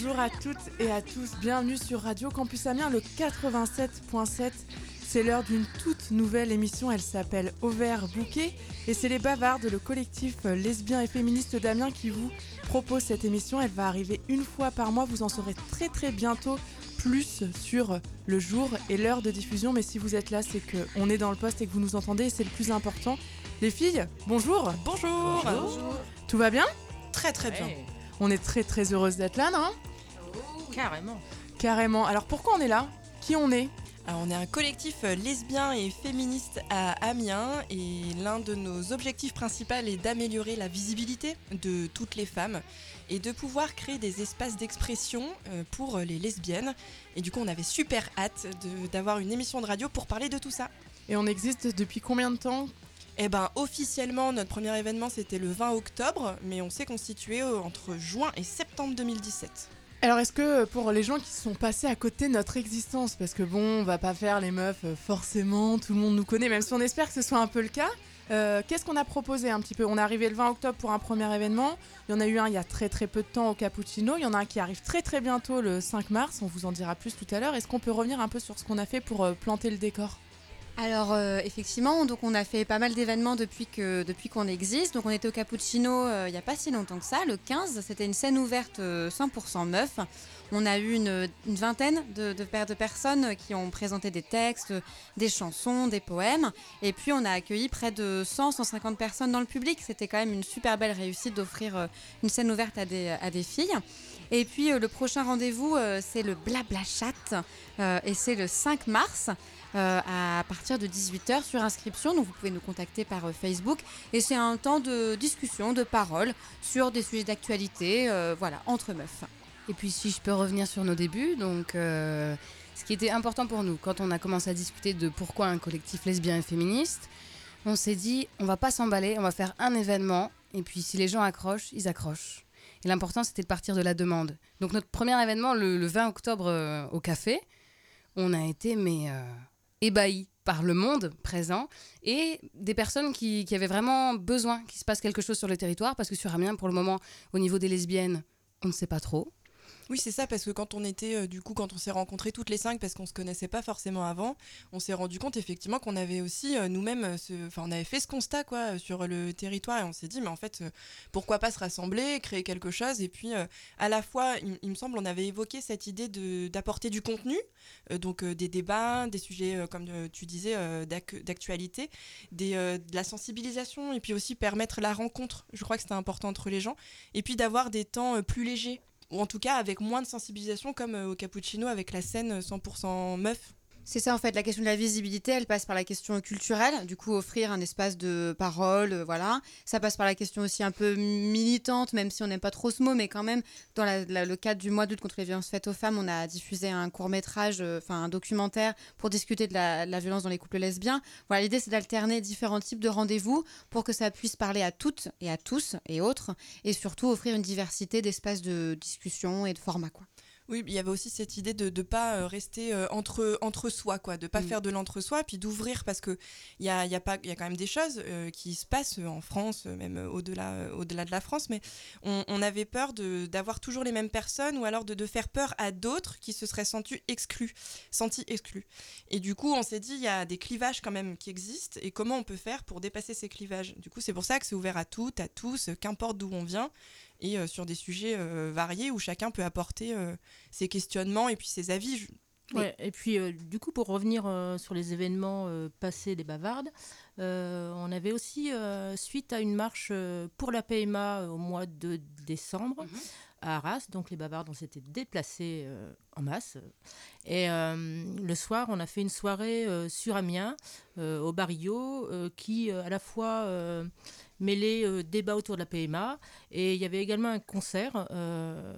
Bonjour à toutes et à tous, bienvenue sur Radio Campus Amiens, le 87.7. C'est l'heure d'une toute nouvelle émission, elle s'appelle Auvert Bouquet et c'est les Bavardes, le collectif lesbien et féministe d'Amiens qui vous propose cette émission. Elle va arriver une fois par mois, vous en saurez très très bientôt plus sur le jour et l'heure de diffusion. Mais si vous êtes là, c'est qu'on est dans le poste et que vous nous entendez et c'est le plus important. Les filles, bonjour Bonjour. Tout va bien? Très très bien. On est très très heureuse d'être là, non? Carrément. Carrément. Alors pourquoi on est là? Qui on est? Alors, on est un collectif euh, lesbien et féministe à Amiens et l'un de nos objectifs principaux est d'améliorer la visibilité de toutes les femmes et de pouvoir créer des espaces d'expression euh, pour les lesbiennes. Et du coup, on avait super hâte d'avoir une émission de radio pour parler de tout ça. Et on existe depuis combien de temps? Eh ben, officiellement, notre premier événement c'était le 20 octobre, mais on s'est constitué euh, entre juin et septembre 2017. Alors est-ce que euh, pour les gens qui sont passés à côté de notre existence, parce que bon, on va pas faire les meufs euh, forcément, tout le monde nous connaît, même si on espère que ce soit un peu le cas, euh, qu'est-ce qu'on a proposé un petit peu? On est arrivé le 20 octobre pour un premier événement, il y en a eu un il y a très très peu de temps au Cappuccino, il y en a un qui arrive très très bientôt le 5 mars, on vous en dira plus tout à l'heure. Est-ce qu'on peut revenir un peu sur ce qu'on a fait pour planter le décor? Alors euh, effectivement, donc on a fait pas mal d'événements depuis que depuis qu'on existe. Donc on était au Cappuccino euh, il n'y a pas si longtemps que ça, le 15. C'était une scène ouverte euh, 100% meuf. On a eu une, vingtaine de, de, de personnes qui ont présenté des textes, des chansons, des poèmes. Et puis on a accueilli près de 100-150 personnes dans le public. C'était quand même une super belle réussite d'offrir euh, une scène ouverte à des, à des filles. Et puis euh, le prochain rendez-vous, euh, c'est le Blabla Chat. euh, et c'est le 5 mars euh, à partir de 18h sur inscription. Donc vous pouvez nous contacter par euh, Facebook. Et c'est un temps de discussion, de parole sur des sujets d'actualité, euh, voilà, entre meufs. Et puis si je peux revenir sur nos débuts, donc ce qui était important pour nous quand on a commencé à discuter de pourquoi un collectif lesbien et féministe, on s'est dit on va pas s'emballer, on va faire un événement et puis si les gens accrochent, ils accrochent. Et l'important c'était de partir de la demande. Donc notre premier événement le, le 20 octobre au café, on a été mais ébahis par le monde présent et des personnes qui, avaient vraiment besoin qu'il se passe quelque chose sur le territoire parce que sur Amiens pour le moment au niveau des lesbiennes on ne sait pas trop. Oui, c'est ça, parce que quand on était, euh, du coup, quand on s'est rencontrés toutes les cinq, parce qu'on se connaissait pas forcément avant, on s'est rendu compte effectivement qu'on avait aussi euh, nous-mêmes, euh, enfin, on avait fait ce constat quoi sur le territoire et on s'est dit, mais en fait, pourquoi pas se rassembler, créer quelque chose et puis à la fois, il, il me semble, on avait évoqué cette idée d'apporter du contenu, donc des débats, des sujets comme tu disais d'ac- d'actualité, de la sensibilisation et puis aussi permettre la rencontre. Je crois que c'était important entre les gens et puis d'avoir des temps plus légers ou en tout cas avec moins de sensibilisation comme euh, au cappuccino avec la scène euh, 100% meuf. C'est ça en fait, la question de la visibilité, elle passe par la question culturelle, du coup offrir un espace de parole, euh, voilà. Ça passe par la question aussi un peu militante, même si on n'aime pas trop ce mot, mais quand même, dans le cadre du mois d'août contre les violences faites aux femmes, on a diffusé un court métrage, enfin un documentaire pour discuter de la, de la violence dans les couples lesbiens. Voilà, l'idée c'est d'alterner différents types de rendez-vous pour que ça puisse parler à toutes et à tous et autres, et surtout offrir une diversité d'espaces de discussion et de formats quoi. Oui, il y avait aussi cette idée de ne pas euh, rester euh, entre, entre soi, quoi, de pas Mm. faire de l'entre-soi, puis d'ouvrir parce que il y a, y, a pas- y a quand même des choses euh, qui se passent en France, même au-delà euh, au-delà de la France, mais on, on avait peur d'avoir toujours les mêmes personnes ou alors de, de faire peur à d'autres qui se seraient sentis exclus, sentis exclus. Et du coup, on s'est dit, il y a des clivages quand même qui existent et comment on peut faire pour dépasser ces clivages? Du coup, c'est pour ça que c'est ouvert à toutes, à tous, qu'importe d'où on vient et euh, sur des sujets euh, variés où chacun peut apporter euh, ses questionnements et puis ses avis. Oui. Ouais, et puis euh, du coup, pour revenir euh, sur les événements euh, passés des bavardes, on avait aussi, suite à une marche pour la PMA au mois de décembre Mhm. à Arras, donc les bavardes, on s'était déplacés en masse. Et le soir, on a fait une soirée sur Amiens, au Barrio, qui à la fois mêlait euh, débat autour de la PMA, et il y avait également un concert euh,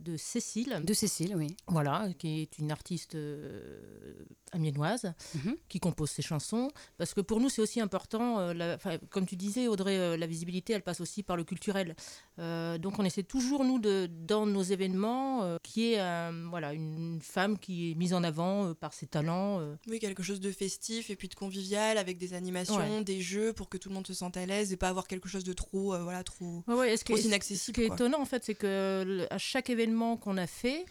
de Cécile. De Cécile, oui. Voilà, qui est une artiste euh, amiénoise Mhm. qui compose ses chansons. Parce que pour nous, c'est aussi important, euh, la- enfin, comme tu disais, Audrey, euh, la visibilité, elle passe aussi par le culturel. Euh, donc on essaie toujours, nous, de, dans nos événements, euh, qu'il y ait un, voilà, voilà, une femme qui est mise en avant par ses talents. Oui, quelque chose de festif et puis de convivial avec des animations, des jeux pour que tout le monde se sente à l'aise et pas avoir quelque chose de trop, voilà, trop, ouais, ce inaccessible. Ce qui est étonnant, en fait, c'est que à chaque événement qu'on a fait,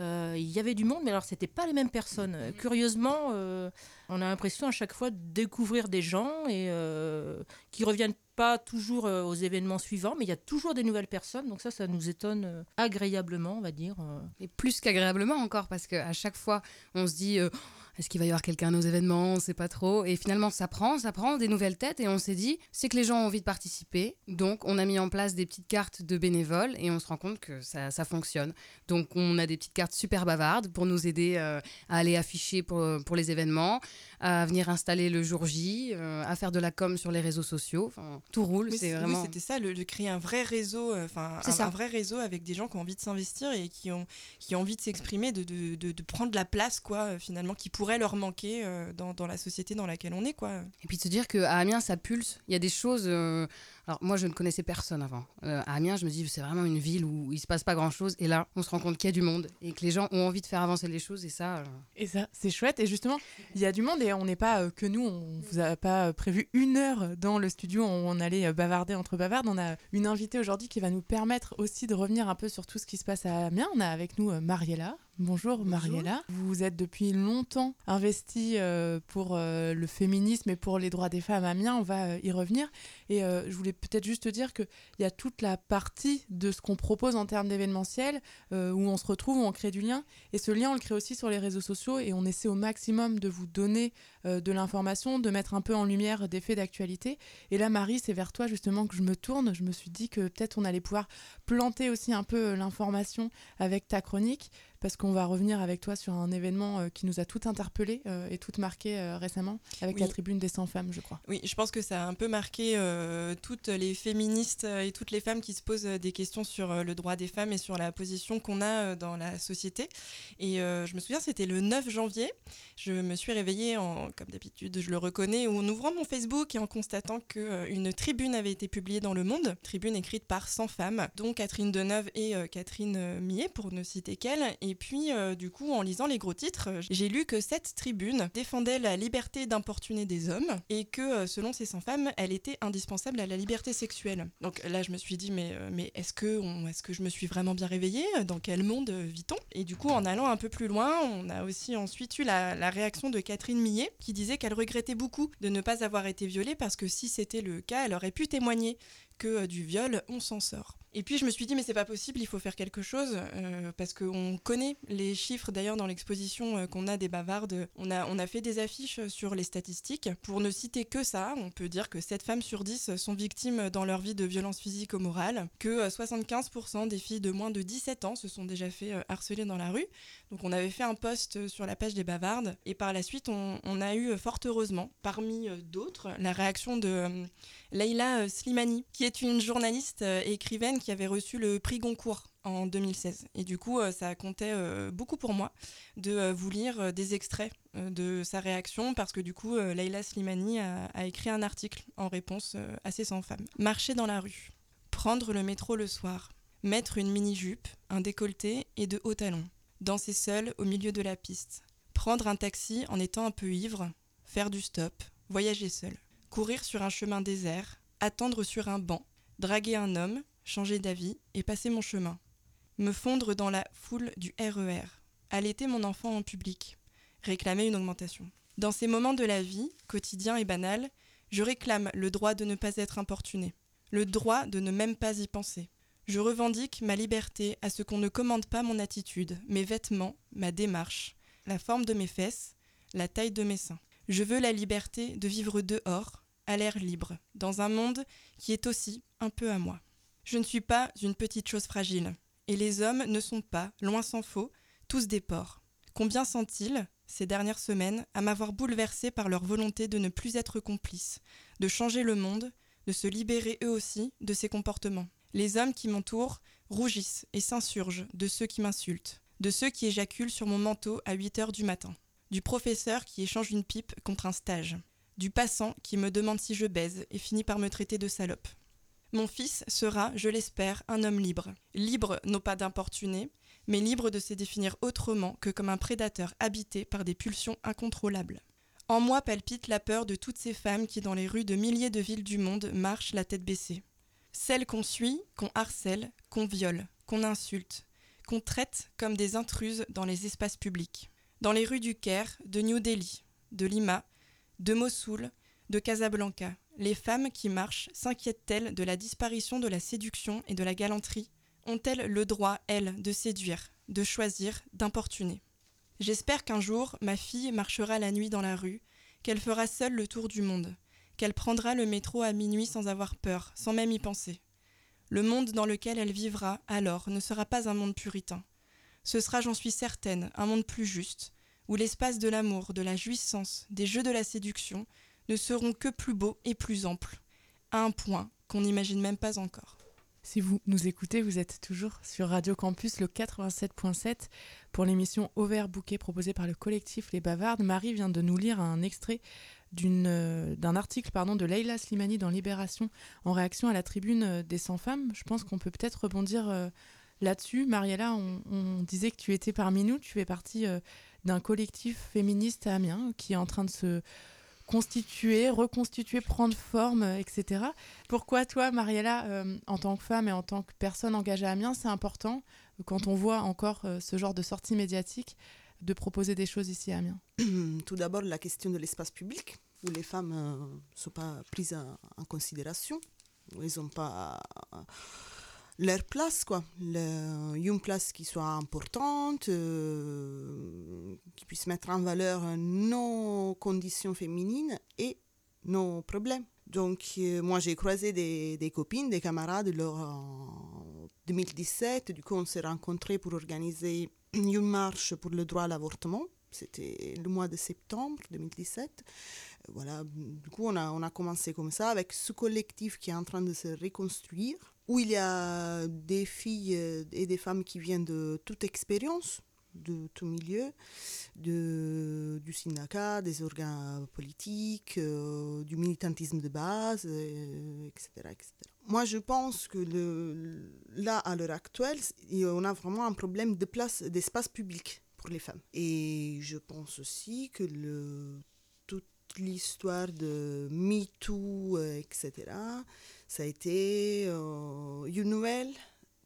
euh, il y avait du monde, mais alors c'était pas les mêmes personnes. Mm. Curieusement, euh, on a l'impression à chaque fois de découvrir des gens et euh, qui reviennent pas toujours aux événements suivants, mais il y a toujours des nouvelles personnes. Donc ça, ça nous étonne agréablement, on va dire. Et plus qu'agréablement encore, parce qu'à chaque fois, on se dit est-ce qu'il va y avoir quelqu'un nos événements? On ne sait pas trop. Et finalement, ça prend, ça prend des nouvelles têtes. Et on s'est dit, c'est que les gens ont envie de participer. Donc, on a mis en place des petites cartes de bénévoles et on se rend compte que ça, fonctionne. Donc, on a des petites cartes super bavardes pour nous aider euh, à aller afficher pour, pour les événements, à venir installer le jour J, euh, à faire de la com sur les réseaux sociaux. Enfin, tout roule. C'est vraiment. c'était ça, de créer un vrai réseau, euh, enfin, un, un, vrai réseau avec des gens qui ont envie de s'investir et qui ont, qui ont envie de s'exprimer, de, de, de, de, prendre la place, quoi, finalement, qui pourrait leur manquer euh, dans, dans, la société dans laquelle on est. Quoi. Et puis de se dire qu'à Amiens, ça pulse. Il y a des choses. Euh, alors moi, je ne connaissais personne avant. Euh, à Amiens, je me dis, c'est vraiment une ville où il se passe pas grand-chose. Et là, on se rend compte qu'il y a du monde et que les gens ont envie de faire avancer les choses. Et ça. Et ça, c'est chouette. Et justement, il y a du monde et on n'est pas que nous. On vous a pas prévu une heure dans le studio où on allait bavarder entre bavardes. On a une invitée aujourd'hui qui va nous permettre aussi de revenir un peu sur tout ce qui se passe à Amiens. On a avec nous Mariella. Bonjour, Mariella. Vous êtes depuis longtemps investie euh, pour euh, le féminisme et pour les droits des femmes à Amiens. On va euh, y revenir. Et je voulais peut-être juste te dire qu'il y a toute la partie de ce qu'on propose en termes d'événementiel où on se retrouve, où on crée du lien. Et ce lien, on le crée aussi sur les réseaux sociaux et on essaie au maximum de vous donner de l'information, de mettre un peu en lumière des faits d'actualité. Et là, Marie, c'est vers toi justement que je me tourne. Je me suis dit que peut-être on allait pouvoir planter aussi un peu l'information avec ta chronique parce qu'on va revenir avec toi sur un événement euh, qui nous a tout interpellé euh, et tout marqué euh, récemment avec la tribune des 100 femmes, je crois. Oui, je pense que ça a un peu marqué toutes les féministes et toutes les femmes qui se posent des questions sur le droit des femmes et sur la position qu'on a dans la société. Et je me souviens, c'était le 9 janvier. Je me suis réveillée, en, comme d'habitude, je le reconnais, en ouvrant mon Facebook et en constatant qu'une tribune avait été publiée dans Le Monde, tribune écrite par 100 femmes, dont Catherine Deneuve et Catherine Millet, pour ne citer qu'elles. Et puis, euh, du coup, en lisant les gros titres, euh, j'ai lu que cette tribune défendait la liberté d'importuner des hommes et que, euh, selon ces 100 femmes, elle était indispensable à la liberté sexuelle. Donc là, je me suis dit, mais, est-ce que, est que je me suis vraiment bien réveillée? Dans quel monde vit-on? Et du coup, en allant un peu plus loin, on a aussi ensuite eu la, la réaction de Catherine Millet qui disait qu'elle regrettait beaucoup de ne pas avoir été violée parce que si c'était le cas, elle aurait pu témoigner que du viol, on s'en sort. Et puis je me suis dit mais c'est pas possible, il faut faire quelque chose euh, parce qu'on connaît les chiffres d'ailleurs dans l'exposition euh, qu'on a des bavardes. On a, on a fait des affiches sur les statistiques. Pour ne citer que ça, on peut dire que 7 femmes sur 10 sont victimes dans leur vie de violences physiques ou morales, que 75% euh, des filles de moins de 17 ans se sont déjà fait harceler dans la rue. Donc on avait fait un post sur la page des bavardes et par la suite on, a eu fort heureusement parmi d'autres la réaction de Leila Slimani qui est une journaliste écrivaine qui avait reçu le prix Goncourt en 2016. Et du coup, euh, ça comptait euh, beaucoup pour moi de euh, vous lire des extraits de sa réaction parce que du coup, Leila Slimani a, écrit un article en réponse à ces 100 femmes. Marcher dans la rue, prendre le métro le soir, mettre une mini-jupe, un décolleté et de hauts talons, danser seul au milieu de la piste, prendre un taxi en étant un peu ivre, faire du stop, voyager seul, courir sur un chemin désert, attendre sur un banc, draguer un homme, changer d'avis et passer mon chemin. Me fondre dans la foule du RER, e allaiter mon enfant en public, réclamer une augmentation. Dans ces moments de la vie, quotidien et banal, je réclame le droit de ne pas être importuné, le droit de ne même pas y penser. Je revendique ma liberté à ce qu'on ne commande pas mon attitude, mes vêtements, ma démarche, la forme de mes fesses, la taille de mes seins. Je veux la liberté de vivre dehors, à l'air libre, dans un monde qui est aussi un peu à moi. Je ne suis pas une petite chose fragile, et les hommes ne sont pas, loin s'en faut, tous des porcs. Combien sont-ils, ces dernières semaines, à m'avoir bouleversé par leur volonté de ne plus être complices, de changer le monde, de se libérer eux aussi de ces comportements? Les hommes qui m'entourent rougissent et s'insurgent de ceux qui m'insultent, de ceux qui éjaculent sur mon manteau à 8 heures du matin, du professeur qui échange une pipe contre un stage, du passant qui me demande si je baise et finit par me traiter de salope. Mon fils sera, je l'espère, un homme libre. Libre non pas d'importuner, mais libre de se définir autrement que comme un prédateur habité par des pulsions incontrôlables. En moi palpite la peur de toutes ces femmes qui, dans les rues de milliers de villes du monde, marchent la tête baissée. Celles qu'on suit, qu'on harcèle, qu'on viole, qu'on insulte, qu'on traite comme des intruses dans les espaces publics. Dans les rues du Caire, de New Delhi, de Lima, de Mossoul, de Casablanca, les femmes qui marchent s'inquiètent-elles de la disparition de la séduction et de la galanterie? Ont-elles le droit, elles, de séduire, de choisir, d'importuner? J'espère qu'un jour, ma fille marchera la nuit dans la rue, qu'elle fera seule le tour du monde, qu'elle prendra le métro à minuit sans avoir peur, sans même y penser. Le monde dans lequel elle vivra, alors, ne sera pas un monde puritain. Ce sera, j'en suis certaine, un monde plus juste, où l'espace de l'amour, de la jouissance, des jeux de la séduction ne seront que plus beaux et plus amples, à un point qu'on n'imagine même pas encore. Si vous nous écoutez, vous êtes toujours sur Radio Campus, le 87.7, pour l'émission Au bouquet proposée par le collectif Les Bavardes. Marie vient de nous lire un extrait euh, d'un article pardon, de Leila Slimani dans Libération en réaction à la tribune euh, des 100 femmes. Je pense qu'on peut peut-être rebondir euh, là-dessus. Mariella, on, on, disait que tu étais parmi nous, tu fais partie d'un collectif féministe à Amiens qui est en train de se constituer, reconstituer, prendre forme, etc. Pourquoi toi, Mariella, euh, en tant que femme et en tant que personne engagée à Amiens, c'est important, quand on voit encore euh, ce genre de sortie médiatique, de proposer des choses ici à Amiens? Tout d'abord, la question de l'espace public, où les femmes ne euh, sont pas prises en, considération, où elles n'ont pas leur place, quoi. une place qui soit importante, euh, qui puisse mettre en valeur nos conditions féminines et nos problèmes. Donc, euh, moi, j'ai croisé des, copines, des camarades lors en 2017. Du coup, on s'est rencontrés pour organiser une marche pour le droit à l'avortement. C'était le mois de septembre 2017. Voilà, du coup, on a, on a commencé comme ça avec ce collectif qui est en train de se reconstruire où il y a des filles euh, et des femmes qui viennent de toute expérience, de tout milieu, de, du syndicat, des organes politiques, euh, du militantisme de base, etc., euh, etc., Moi, je pense que là, à l'heure actuelle, on a vraiment un problème de place, d'espace public pour les femmes. Et je pense aussi que toute l'histoire de MeToo, etc., ça a été euh, une nouvelle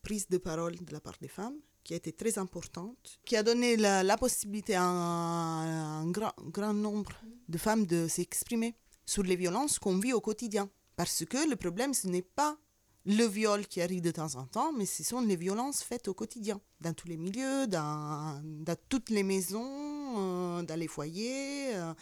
prise de parole de la part des femmes qui a été très importante, qui a donné la, possibilité à un, grand, grand, nombre de femmes de s'exprimer sur les violences qu'on vit au quotidien. Parce que le problème, ce n'est pas le viol qui arrive de temps en temps, mais ce sont les violences faites au quotidien, dans tous les milieux, dans, toutes les maisons, euh, dans les foyers. Euh,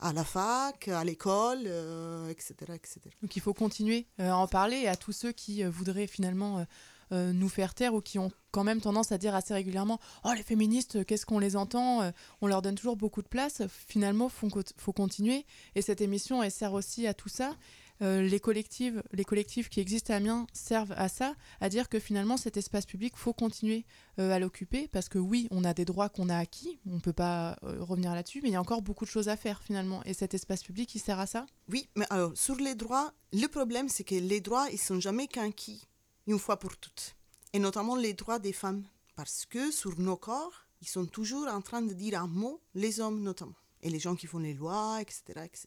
à la fac, à l'école, etc., euh, etc. Donc il faut continuer euh, à en parler à tous ceux qui euh, voudraient finalement nous faire taire ou qui ont quand même tendance à dire assez régulièrement Oh, les féministes, qu'est-ce qu'on les entend On leur donne toujours beaucoup de place. Finalement, il faut, faut, continuer. Et cette émission, elle sert aussi à tout ça. Euh, les, collectifs, les collectifs qui existent à Amiens servent à ça, à dire que finalement cet espace public, faut continuer euh, à l'occuper, parce que oui, on a des droits qu'on a acquis, on ne peut pas euh, revenir là-dessus, mais il y a encore beaucoup de choses à faire finalement. Et cet espace public, il sert à ça Oui, mais alors sur les droits, le problème c'est que les droits, ils sont jamais qu'acquis une fois pour toutes, et notamment les droits des femmes, parce que sur nos corps, ils sont toujours en train de dire un mot, les hommes notamment, et les gens qui font les lois, etc., etc.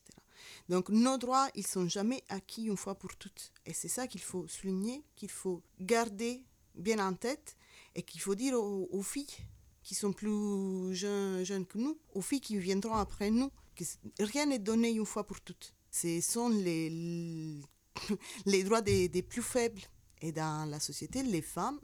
Donc nos droits, ils sont jamais acquis une fois pour toutes. Et c'est ça qu'il faut souligner, qu'il faut garder bien en tête et qu'il faut dire aux, filles qui sont plus jeunes, que nous, aux filles qui viendront après nous, que rien n'est donné une fois pour toutes. Ce sont les, les droits des, des plus faibles. Et dans la société, les femmes,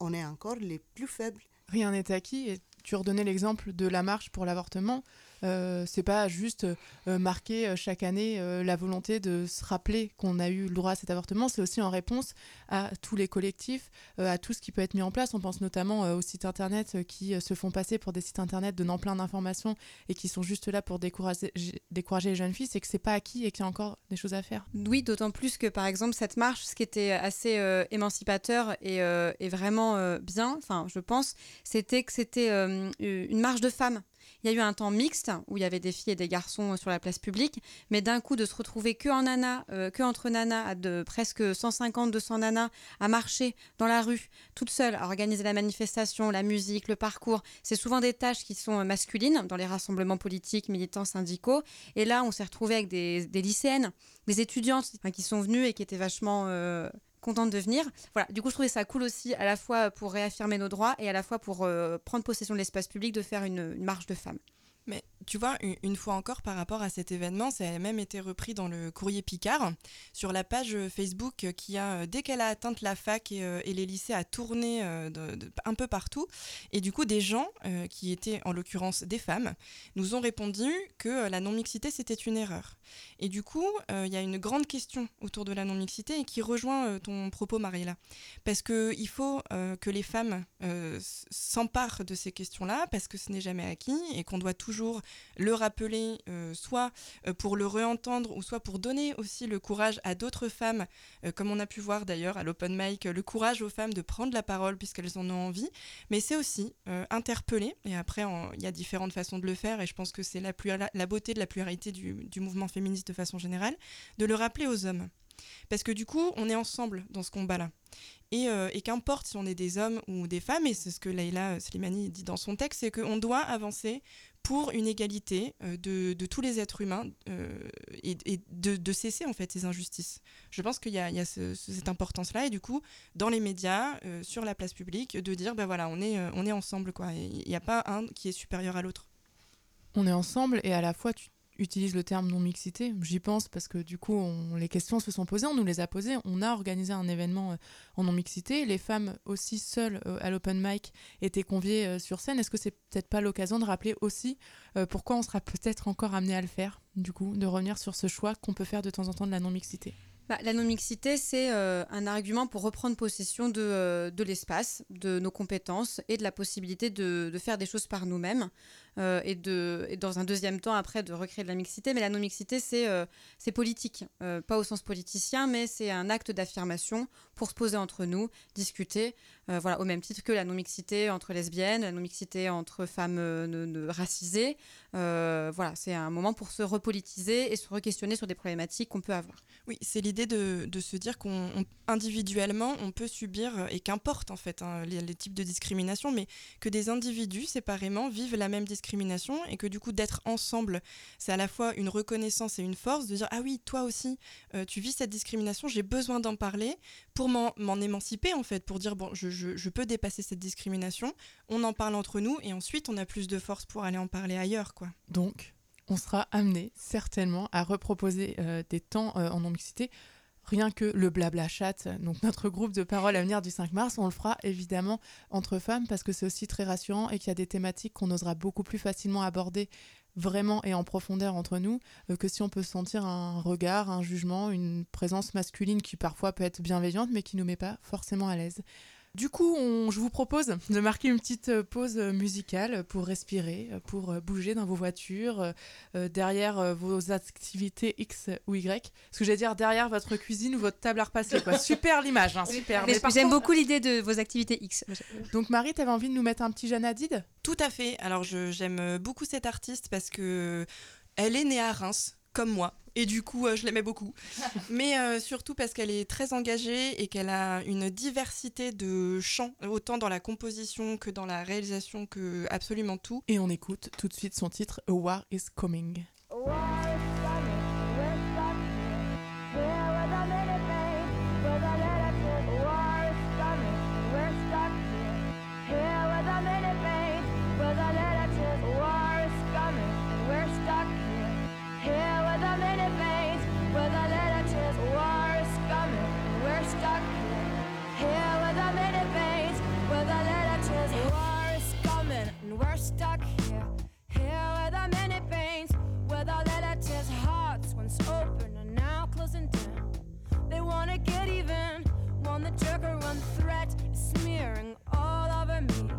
on est encore les plus faibles. Rien n'est acquis. Et tu redonnais l'exemple de la marche pour l'avortement. Euh, c'est pas juste euh, marquer euh, chaque année la volonté de se rappeler qu'on a eu le droit à cet avortement, c'est aussi en réponse à tous les collectifs, à tout ce qui peut être mis en place. On pense notamment aux sites internet qui se font passer pour des sites internet donnant plein d'informations et qui sont juste là pour décourager, les jeunes filles, c'est que c'est pas acquis et qu'il y a encore des choses à faire. Oui, d'autant plus que par exemple cette marche, ce qui était assez émancipateur et, et vraiment bien, enfin je pense, c'était que c'était une marche de femmes Il y a eu un temps mixte où il y avait des filles et des garçons sur la place publique, mais d'un coup de se retrouver que en nana, euh, que entre nanas, à de presque 150-200 nanas à marcher dans la rue, toute seule, à organiser la manifestation, la musique, le parcours. C'est souvent des tâches qui sont masculines dans les rassemblements politiques, militants, syndicaux. Et là, on s'est retrouvé avec des, lycéennes, des étudiantes enfin, qui sont venues et qui étaient vachement euh, contente de venir. Voilà, du coup, je trouvais ça cool aussi, à la fois pour réaffirmer nos droits et à la fois pour euh, prendre possession de l'espace public, de faire une, une marche de femmes. Mais tu vois, une, fois encore, par rapport à cet événement, ça a même été repris dans le courrier Picard, sur la page Facebook qui a, euh, dès qu'elle a atteint la fac et, euh, les lycées, a tourné euh, un peu partout. Et du coup, des gens, euh, qui étaient en l'occurrence des femmes, nous ont répondu que euh, la non-mixité, c'était une erreur. Et du coup, euh, il y a une grande question autour de la non-mixité et qui rejoint euh, ton propos, Mariella. Parce qu'il faut euh, que les femmes euh, s'emparent de ces questions-là, parce que ce n'est jamais acquis et qu'on doit toujours le rappeler, euh, soit euh, pour le réentendre, ou soit pour donner aussi le courage à d'autres femmes, euh, comme on a pu voir d'ailleurs à l'open mic, le courage aux femmes de prendre la parole puisqu'elles en ont envie. Mais c'est aussi interpeller, et après il y a différentes façons de le faire, et je pense que c'est la, plura- la beauté de la pluralité du mouvement féministe de façon générale, de le rappeler aux hommes. Parce que du coup, on est ensemble dans ce combat-là. Et, euh, et qu'importe si on est des hommes ou des femmes, et c'est ce que Leïla Slimani dit dans son texte, c'est qu'on doit avancer pour une égalité euh, de, tous les êtres humains euh, et, de, cesser en fait ces injustices. Je pense qu'il y a, cette importance-là et du coup, dans les médias, euh, sur la place publique, de dire ben voilà, on est, euh, on est ensemble quoi. Il n'y a pas un qui est supérieur à l'autre. On est ensemble et à la fois tu utilises le terme non-mixité. J'y pense parce que du coup, les questions se sont posées, on nous les a posées. On a organisé un événement euh, en non-mixité. Les femmes aussi seules euh, à l'open mic étaient conviées euh, sur scène. Est-ce que c'est peut-être pas l'occasion de rappeler aussi pourquoi on sera peut-être encore amené à le faire, du coup, de revenir sur ce choix qu'on peut faire de temps en temps de la non-mixité? Bah, la non-mixité, c'est un argument pour reprendre possession de, l'espace, de nos compétences et de la possibilité de faire des choses par nous-mêmes. Euh, et, dans un deuxième temps, après, de recréer de la mixité. Mais la non-mixité, c'est euh, politique. Euh, pas au sens politicien, mais c'est un acte d'affirmation pour se poser entre nous, discuter. euh, voilà, au même titre que la non-mixité entre lesbiennes, la non-mixité entre femmes racisées. Voilà, c'est un moment pour se repolitiser et se re-questionner sur des problématiques qu'on peut avoir. Oui, c'est l'idée de, de se dire qu'on on- individuellement on peut subir et qu'importe en fait hein, les, les types de discrimination, mais que des individus séparément vivent la même discrimination et que du coup d'être ensemble, c'est à la fois une reconnaissance et une force de dire ah oui toi aussi euh, tu vis cette discrimination, j'ai besoin d'en parler pour m'en émanciper en fait, pour dire bon je peux dépasser cette discrimination, on en parle entre nous et ensuite on a plus de force pour aller en parler ailleurs quoi. Donc, on sera amené certainement à reproposer euh, des temps euh, en non-mixité. Rien que le blabla chat, donc notre groupe de parole à venir du 5 mars, on le fera évidemment entre femmes parce que c'est aussi très rassurant et qu'il y a des thématiques qu'on osera beaucoup plus facilement aborder vraiment et en profondeur entre nous euh, que si on peut sentir un regard, un jugement, une présence masculine qui parfois peut être bienveillante mais qui nous met pas forcément à l'aise. Du coup, on- je vous propose de marquer une petite euh, pause euh, musicale pour respirer, euh, pour bouger dans vos voitures, euh, derrière vos activités X ou Y. Ce que j'allais dire derrière votre cuisine ou votre table à repasser. Quoi. Super l'image, hein, super. Mais J'aime contre- beaucoup l'idée de vos activités X. Donc Marie, t'avais envie de nous mettre un petit Jeanne Hadid? Tout à fait. Alors j'aime beaucoup cette artiste parce que elle est née à Reims, comme moi. Et du coup, euh, je l'aimais beaucoup. Mais euh, surtout parce qu'elle est très engagée et qu'elle a une diversité de chants, autant dans la composition que dans la réalisation, que absolument tout. Et on écoute tout de suite son titre A War is Coming. We're stuck here, here with our many pains, with our relatives' hearts once open and now closing down. They wanna get even, want the joke or one threat smearing all over me.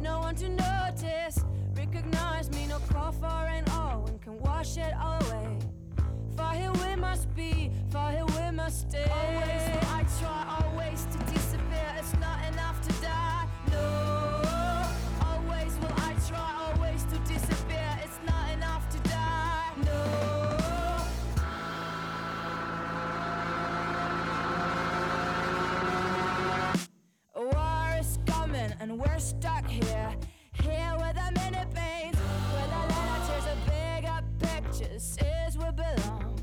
No one to notice, recognize me, no call for rain, all wind can wash it all away. For here we must be, for here we must stay. Always I try, always to disappear. It's not enough to die. No, we're stuck here. Here with the many pains, where the letter tears a bigger picture says we belong.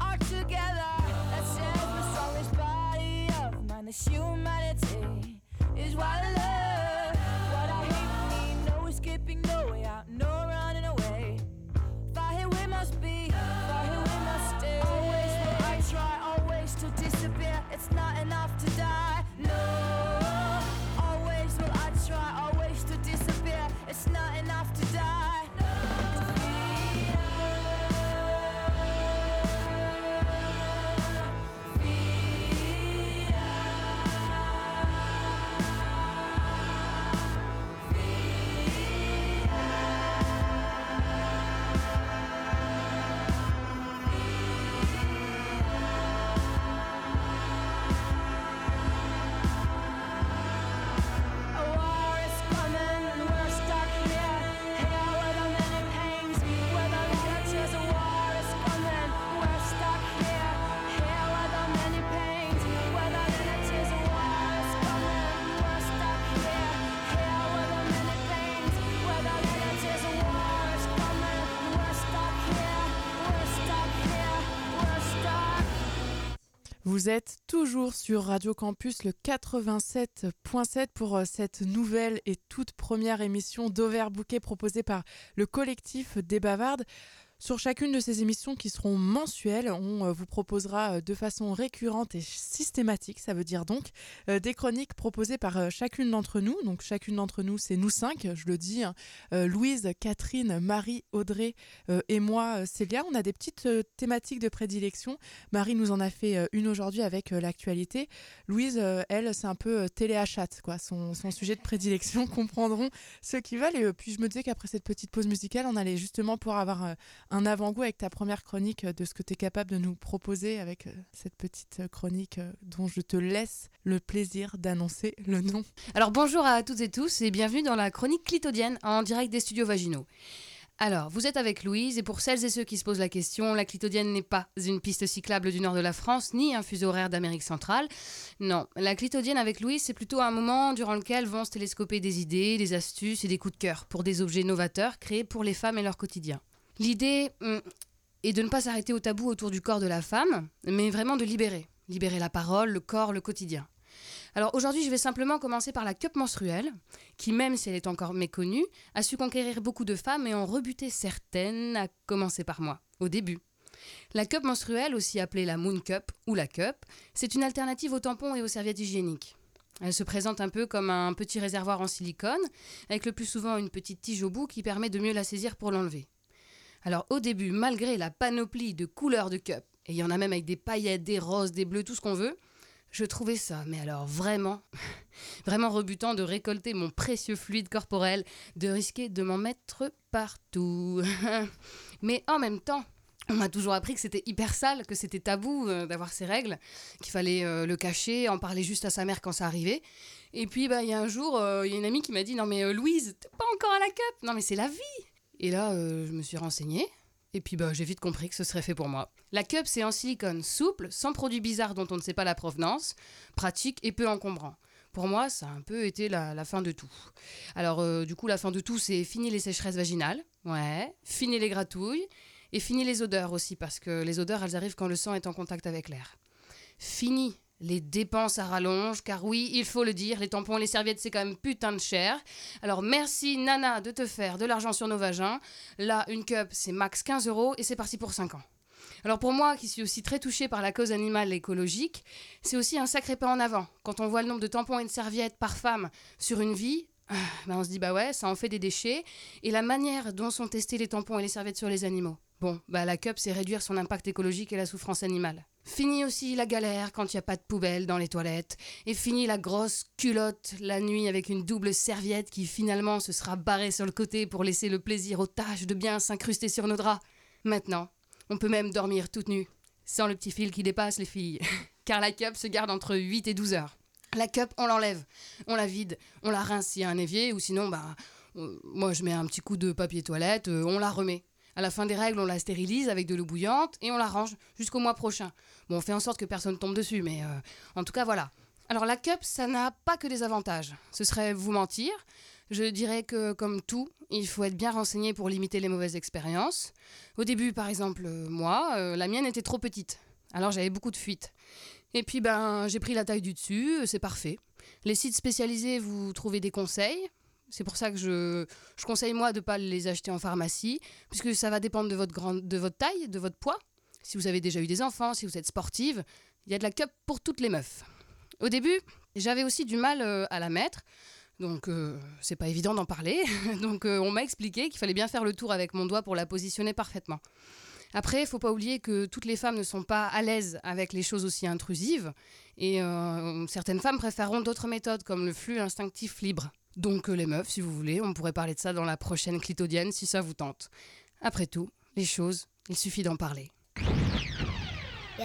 All together, that says we're body of mine. This humanity is what I love. What I hate, need no escaping, no Vous êtes toujours sur Radio Campus le 87.7 pour euh, cette nouvelle et toute première émission d'Overbooké proposée par le collectif des Bavardes. Sur chacune de ces émissions qui seront mensuelles, on euh, vous proposera euh, de façon récurrente et systématique, ça veut dire donc, euh, des chroniques proposées par chacune d'entre nous. Donc chacune d'entre nous, c'est nous cinq, je le dis, hein. Louise, Catherine, Marie, Audrey et moi, Célia. On a des petites thématiques de prédilection. Marie nous en a fait une aujourd'hui avec l'actualité. Louise, elle, c'est un peu téléachat, quoi. Son, son sujet de prédilection comprendront ceux qui veulent. Et puis je me disais qu'après cette petite pause musicale, on allait justement pouvoir avoir un avant-goût avec ta première chronique euh, de ce que tu es capable de nous proposer avec euh, cette petite euh, chronique dont je te laisse le plaisir d'annoncer le nom. Alors bonjour à toutes et tous et bienvenue dans la chronique clitodienne en direct des studios vaginaux. Alors, vous êtes avec Louise et pour celles et ceux qui se posent la question, la clitodienne n'est pas une piste cyclable du nord de la France ni un fuseau horaire d'Amérique centrale. Non, la clitodienne avec Louise, c'est plutôt un moment durant lequel vont se télescoper des idées, des astuces et des coups de cœur pour des objets novateurs créés pour les femmes et leur quotidien. L'idée hum, est de ne pas s'arrêter au tabou autour du corps de la femme, mais vraiment de libérer. Libérer la parole, le corps, le quotidien. Alors aujourd'hui, je vais simplement commencer par la cup menstruelle, qui même si elle est encore méconnue, a su conquérir beaucoup de femmes et en rebuter certaines, à commencer par moi, au début. La cup menstruelle, aussi appelée la moon cup ou la cup, c'est une alternative aux tampons et aux serviettes hygiéniques. Elle se présente un peu comme un petit réservoir en silicone, avec le plus souvent une petite tige au bout qui permet de mieux la saisir pour l'enlever. Alors au début, malgré la panoplie de couleurs de cup, et il y en a même avec des paillettes, des roses, des bleus, tout ce qu'on veut, je trouvais ça, mais alors vraiment, vraiment rebutant de récolter mon précieux fluide corporel, de risquer de m'en mettre partout. mais en même temps, on m'a toujours appris que c'était hyper sale, que c'était tabou euh, d'avoir ces règles, qu'il fallait euh, le cacher, en parler juste à sa mère quand ça arrivait. Et puis, bah, il y a un jour, euh, il y a une amie qui m'a dit Non, mais Louise, t'es pas encore à la cup Non, mais c'est la vie Et là, euh, je me suis renseignée. Et puis bah, j'ai vite compris que ce serait fait pour moi. La cup, c'est en silicone souple, sans produits bizarres dont on ne sait pas la provenance, pratique et peu encombrant. Pour moi, ça a un peu été la, fin de tout. Alors, euh, du coup, la fin de tout, c'est fini les sécheresses vaginales, ouais, fini les gratouilles, et fini les odeurs aussi, parce que les odeurs, elles arrivent quand le sang est en contact avec l'air. Fini les dépenses à rallonge, car oui, il faut le dire, les tampons et les serviettes, c'est quand même putain de cher. Alors merci Nana de te faire de l'argent sur nos vagins. Là, une cup, c'est max 15 euros et c'est parti pour 5 ans. Alors pour moi, qui suis aussi très touchée par la cause animale et écologique, c'est aussi un sacré pas en avant. Quand on voit le nombre de tampons et de serviettes par femme sur une vie, ben on se dit bah ouais, ça en fait des déchets. Et la manière dont sont testés les tampons et les serviettes sur les animaux. Bon, bah la cup, c'est réduire son impact écologique et la souffrance animale. Fini aussi la galère quand il n'y a pas de poubelle dans les toilettes. Et fini la grosse culotte la nuit avec une double serviette qui finalement se sera barrée sur le côté pour laisser le plaisir aux taches de bien s'incruster sur nos draps. Maintenant, on peut même dormir toute nue, sans le petit fil qui dépasse les filles. Car la cup se garde entre 8 et 12 heures. La cup, on l'enlève, on la vide, on la rince s'il y a un évier, ou sinon, bah, euh, moi je mets un petit coup de papier toilette, euh, on la remet. À la fin des règles, on la stérilise avec de l'eau bouillante et on la range jusqu'au mois prochain. Bon, on fait en sorte que personne tombe dessus, mais euh, en tout cas, voilà. Alors la cup, ça n'a pas que des avantages. Ce serait vous mentir. Je dirais que comme tout, il faut être bien renseigné pour limiter les mauvaises expériences. Au début, par exemple, euh, moi, euh, la mienne était trop petite. Alors j'avais beaucoup de fuites. Et puis ben j'ai pris la taille du dessus, c'est parfait. Les sites spécialisés, vous trouvez des conseils. C'est pour ça que je, je conseille moi de ne pas les acheter en pharmacie, puisque ça va dépendre de votre, grande, de votre taille, de votre poids. Si vous avez déjà eu des enfants, si vous êtes sportive, il y a de la cup pour toutes les meufs. Au début, j'avais aussi du mal euh, à la mettre, donc euh, c'est pas évident d'en parler. donc euh, on m'a expliqué qu'il fallait bien faire le tour avec mon doigt pour la positionner parfaitement. Après, il faut pas oublier que toutes les femmes ne sont pas à l'aise avec les choses aussi intrusives, et euh, certaines femmes préféreront d'autres méthodes comme le flux instinctif libre. Donc euh, les meufs, si vous voulez, on pourrait parler de ça dans la prochaine clitodienne si ça vous tente. Après tout, les choses, il suffit d'en parler. Y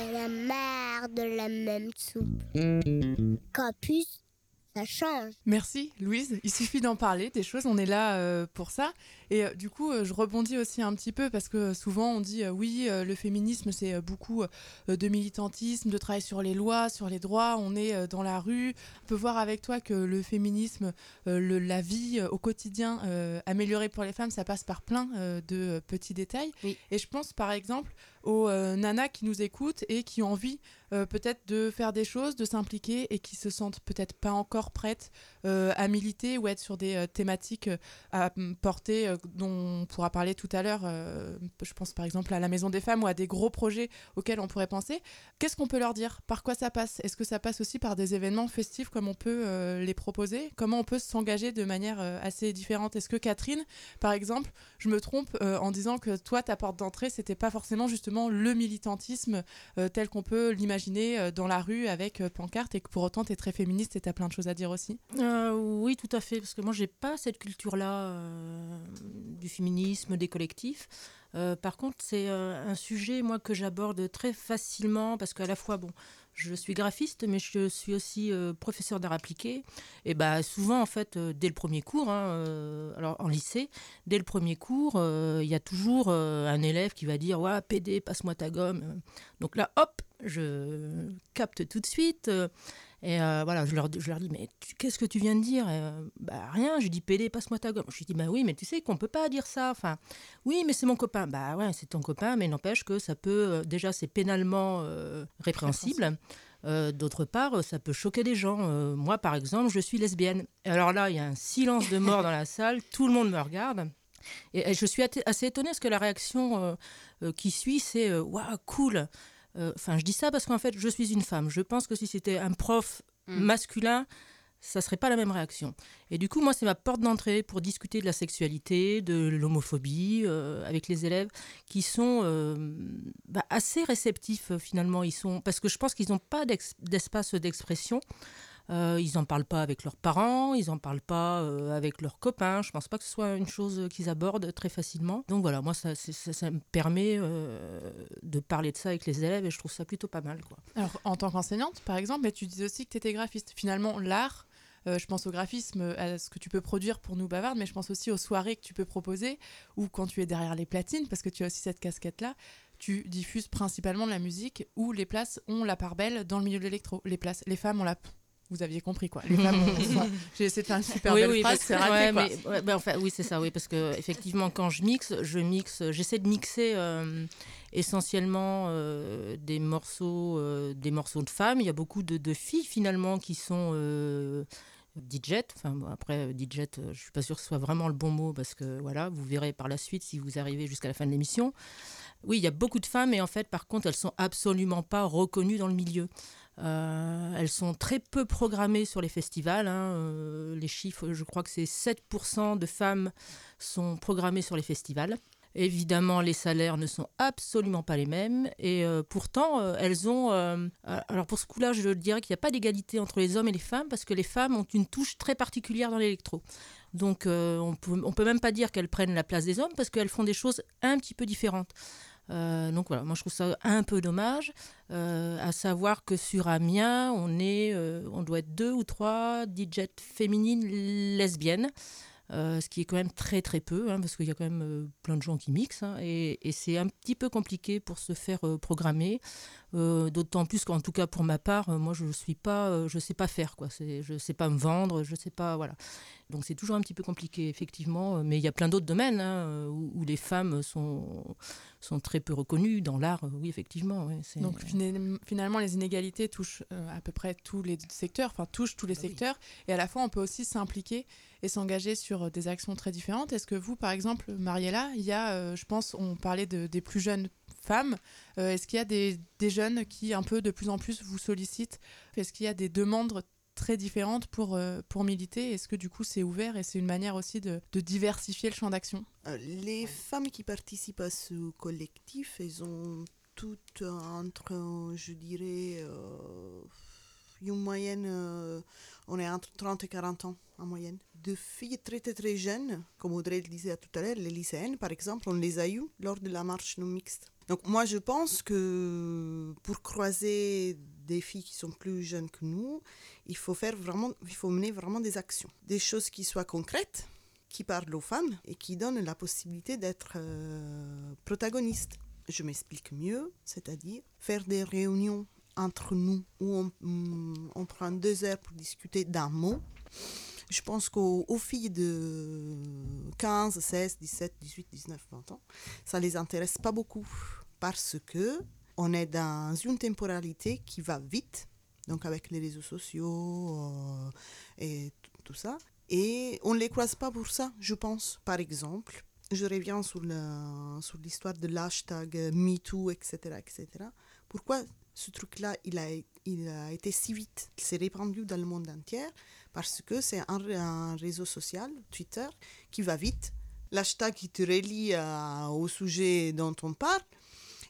ça change. Merci Louise, il suffit d'en parler des choses, on est là euh, pour ça. Et euh, du coup, euh, je rebondis aussi un petit peu parce que souvent on dit oui, le féminisme c'est beaucoup de militantisme, de travail sur les lois, sur les droits, on est dans la rue. On peut voir avec toi que le féminisme, le- la vie au quotidien améliorée pour les femmes, ça passe par plein de petits détails. Oui. Et je pense par exemple aux euh, nanas qui nous écoutent et qui ont envie euh, peut-être de faire des choses, de s'impliquer et qui se sentent peut-être pas encore prêtes à militer ou être sur des euh, thématiques euh, à mm, porter euh, dont on pourra parler tout à l'heure. euh, je pense par exemple à la Maison des Femmes ou à des gros projets auxquels on pourrait penser. Qu'est-ce qu'on peut leur dire? Par quoi ça passe? Est-ce que ça passe aussi par des événements festifs comme on peut euh, les proposer? Comment on peut s'engager de manière euh, assez différente? Est-ce que Catherine, par exemple, je me trompe euh, en disant que toi, ta porte d'entrée, c'était pas forcément justement le militantisme euh, tel qu'on peut l'imaginer euh, dans la rue avec euh, pancarte et que pour autant tu es très féministe et tu as plein de choses à dire aussi? Euh, oui, tout à fait, parce que moi, j'ai pas cette culture-là euh, du féminisme, des collectifs. Euh, par contre, c'est euh, un sujet, moi, que j'aborde très facilement, parce qu'à la fois, bon, je suis graphiste, mais je suis aussi euh, professeur d'art appliqué. Et bah, souvent, en fait, euh, dès le premier cours, hein, euh, alors en lycée, dès le premier cours, euh, il y a toujours euh, un élève qui va dire Ouais, PD, passe-moi ta gomme. Donc là, hop, je capte tout de suite. Et euh, voilà, je leur, je leur dis, mais qu'est-ce que tu viens de dire? Euh, Bah rien, je dis PD, passe-moi ta gomme. Je lui dis, bah oui, mais tu sais qu'on peut pas dire ça. Enfin, oui, mais c'est mon copain. Bah ouais, c'est ton copain, mais n'empêche que ça peut, euh, déjà, c'est pénalement euh, répréhensible. Euh, D'autre part, ça peut choquer des gens. Moi, par exemple, je suis lesbienne. Et alors là, il y a un silence de mort dans la salle, tout le monde me regarde. Et, je suis assez étonnée parce que la réaction euh, qui suit, c'est waouh, cool. Euh, Enfin, je dis ça parce qu'en fait, je suis une femme. Je pense que si c'était un prof Mm. masculin, ça serait pas la même réaction. Et du coup, moi, c'est ma porte d'entrée pour discuter de la sexualité, de l'homophobie euh, avec les élèves qui sont euh, bah, assez réceptifs finalement. Ils sont parce que je pense qu'ils n'ont pas d'espace d'expression. Euh, ils n'en parlent pas avec leurs parents, ils n'en parlent pas euh, avec leurs copains. Je pense pas que ce soit une chose qu'ils abordent très facilement. Donc voilà, moi, ça, me permet euh, de parler de ça avec les élèves et je trouve ça plutôt pas mal. Alors, en tant qu'enseignante, par exemple, tu disais aussi que tu étais graphiste. Finalement, l'art, euh, je pense au graphisme, à ce que tu peux produire pour nous bavardes, mais je pense aussi aux soirées que tu peux proposer, ou quand tu es derrière les platines, parce que tu as aussi cette casquette-là, tu diffuses principalement de la musique où les places ont la part belle dans le milieu de l'électro. Les places, les femmes ont la... Vous aviez compris quoi. Les femmes ont- J'ai essayé de faire une super belle phrase, parce c'est raté ouais, quoi. mais- ouais, bah, enfin, oui, c'est ça, oui, parce que effectivement, quand je mixe, je mixe, j'essaie de mixer euh, essentiellement euh, des morceaux, euh, des morceaux de femmes. Il y a beaucoup de, de filles finalement qui sont DJ. Enfin, bon, après, DJ, je suis pas sûre que ce soit vraiment le bon mot parce que voilà, vous verrez par la suite si vous arrivez jusqu'à la fin de l'émission. Oui, il y a beaucoup de femmes, et en fait, par contre, elles sont absolument pas reconnues dans le milieu. Euh, elles sont très peu programmées sur les festivals. hein. Euh, les chiffres, je crois que c'est 7% de femmes sont programmées sur les festivals. Évidemment, les salaires ne sont absolument pas les mêmes et euh, pourtant, elles ont... alors pour ce coup-là, je dirais qu'il n'y a pas d'égalité entre les hommes et les femmes parce que les femmes ont une touche très particulière dans l'électro. Donc on on peut même pas dire qu'elles prennent la place des hommes parce qu'elles font des choses un petit peu différentes. Euh, donc voilà, moi je trouve ça un peu dommage, euh, à savoir que sur Amiens, on, est, euh, on doit être deux ou trois DJ féminines lesbiennes, ce qui est quand même très très peu, hein, parce qu'il y a quand même plein de gens qui mixent, hein, et, c'est un petit peu compliqué pour se faire programmer. Euh, D'autant plus qu'en tout cas pour ma part, euh, moi je suis pas, euh, je sais pas faire quoi. Je sais pas me vendre, je sais pas voilà. Donc c'est toujours un petit peu compliqué effectivement. Mais il y a plein d'autres domaines hein, où, où les femmes sont sont très peu reconnues dans l'art. Oui effectivement. ouais, Donc fina- finalement, les inégalités touchent à peu près tous les secteurs, enfin touchent tous les Bah oui. secteurs, et à la fois on peut aussi s'impliquer et s'engager sur des actions très différentes. Est-ce que vous, par exemple, Mariella, il y a, je pense, on parlait de- des plus jeunes femmes, euh, est-ce qu'il y a des, des jeunes qui un peu de plus en plus vous sollicitent? Est-ce qu'il y a des demandes très différentes pour, euh, pour militer? Est-ce que du coup c'est ouvert et c'est une manière aussi de, de diversifier le champ d'action? Euh, Les femmes qui participent à ce collectif, elles ont toutes entre, je dirais, euh, une moyenne, euh, on est entre 30 et 40 ans en moyenne. De filles très très très jeunes, comme Audrey le disait tout à l'heure, les lycéennes par exemple, on les a eues lors de la marche non mixte. Donc moi je pense que pour croiser des filles qui sont plus jeunes que nous, il faut faire vraiment, il faut mener vraiment des actions, des choses qui soient concrètes, qui parlent aux femmes et qui donnent la possibilité d'être euh, protagonistes. Je m'explique mieux, c'est-à-dire faire des réunions entre nous où on, mm, on prend deux heures pour discuter d'un mot. Je pense qu'aux aux filles de 15, 16, 17, 18, 19, 20 ans, ça les intéresse pas beaucoup parce que on est dans une temporalité qui va vite, donc avec les réseaux sociaux euh, et tout ça. Et on ne les croise pas pour ça, je pense. Par exemple, je reviens sur l'histoire de l'hashtag MeToo, etc., etc. Pourquoi ce truc-là, il a, été si vite? Il s'est répandu dans le monde entier parce que c'est un, réseau social, Twitter, qui va vite. L'hashtag qui te relie au sujet dont on parle.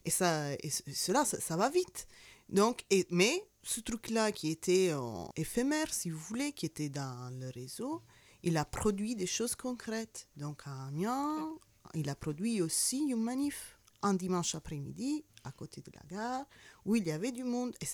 Et, ça, et ce- cela, ça, va vite. Donc, et, mais ce truc-là qui était éphémère, si vous voulez, qui était dans le réseau, il a produit des choses concrètes. Donc à Amiens, il a produit aussi une manif un dimanche après-midi à côté de la gare où il y avait du monde. Et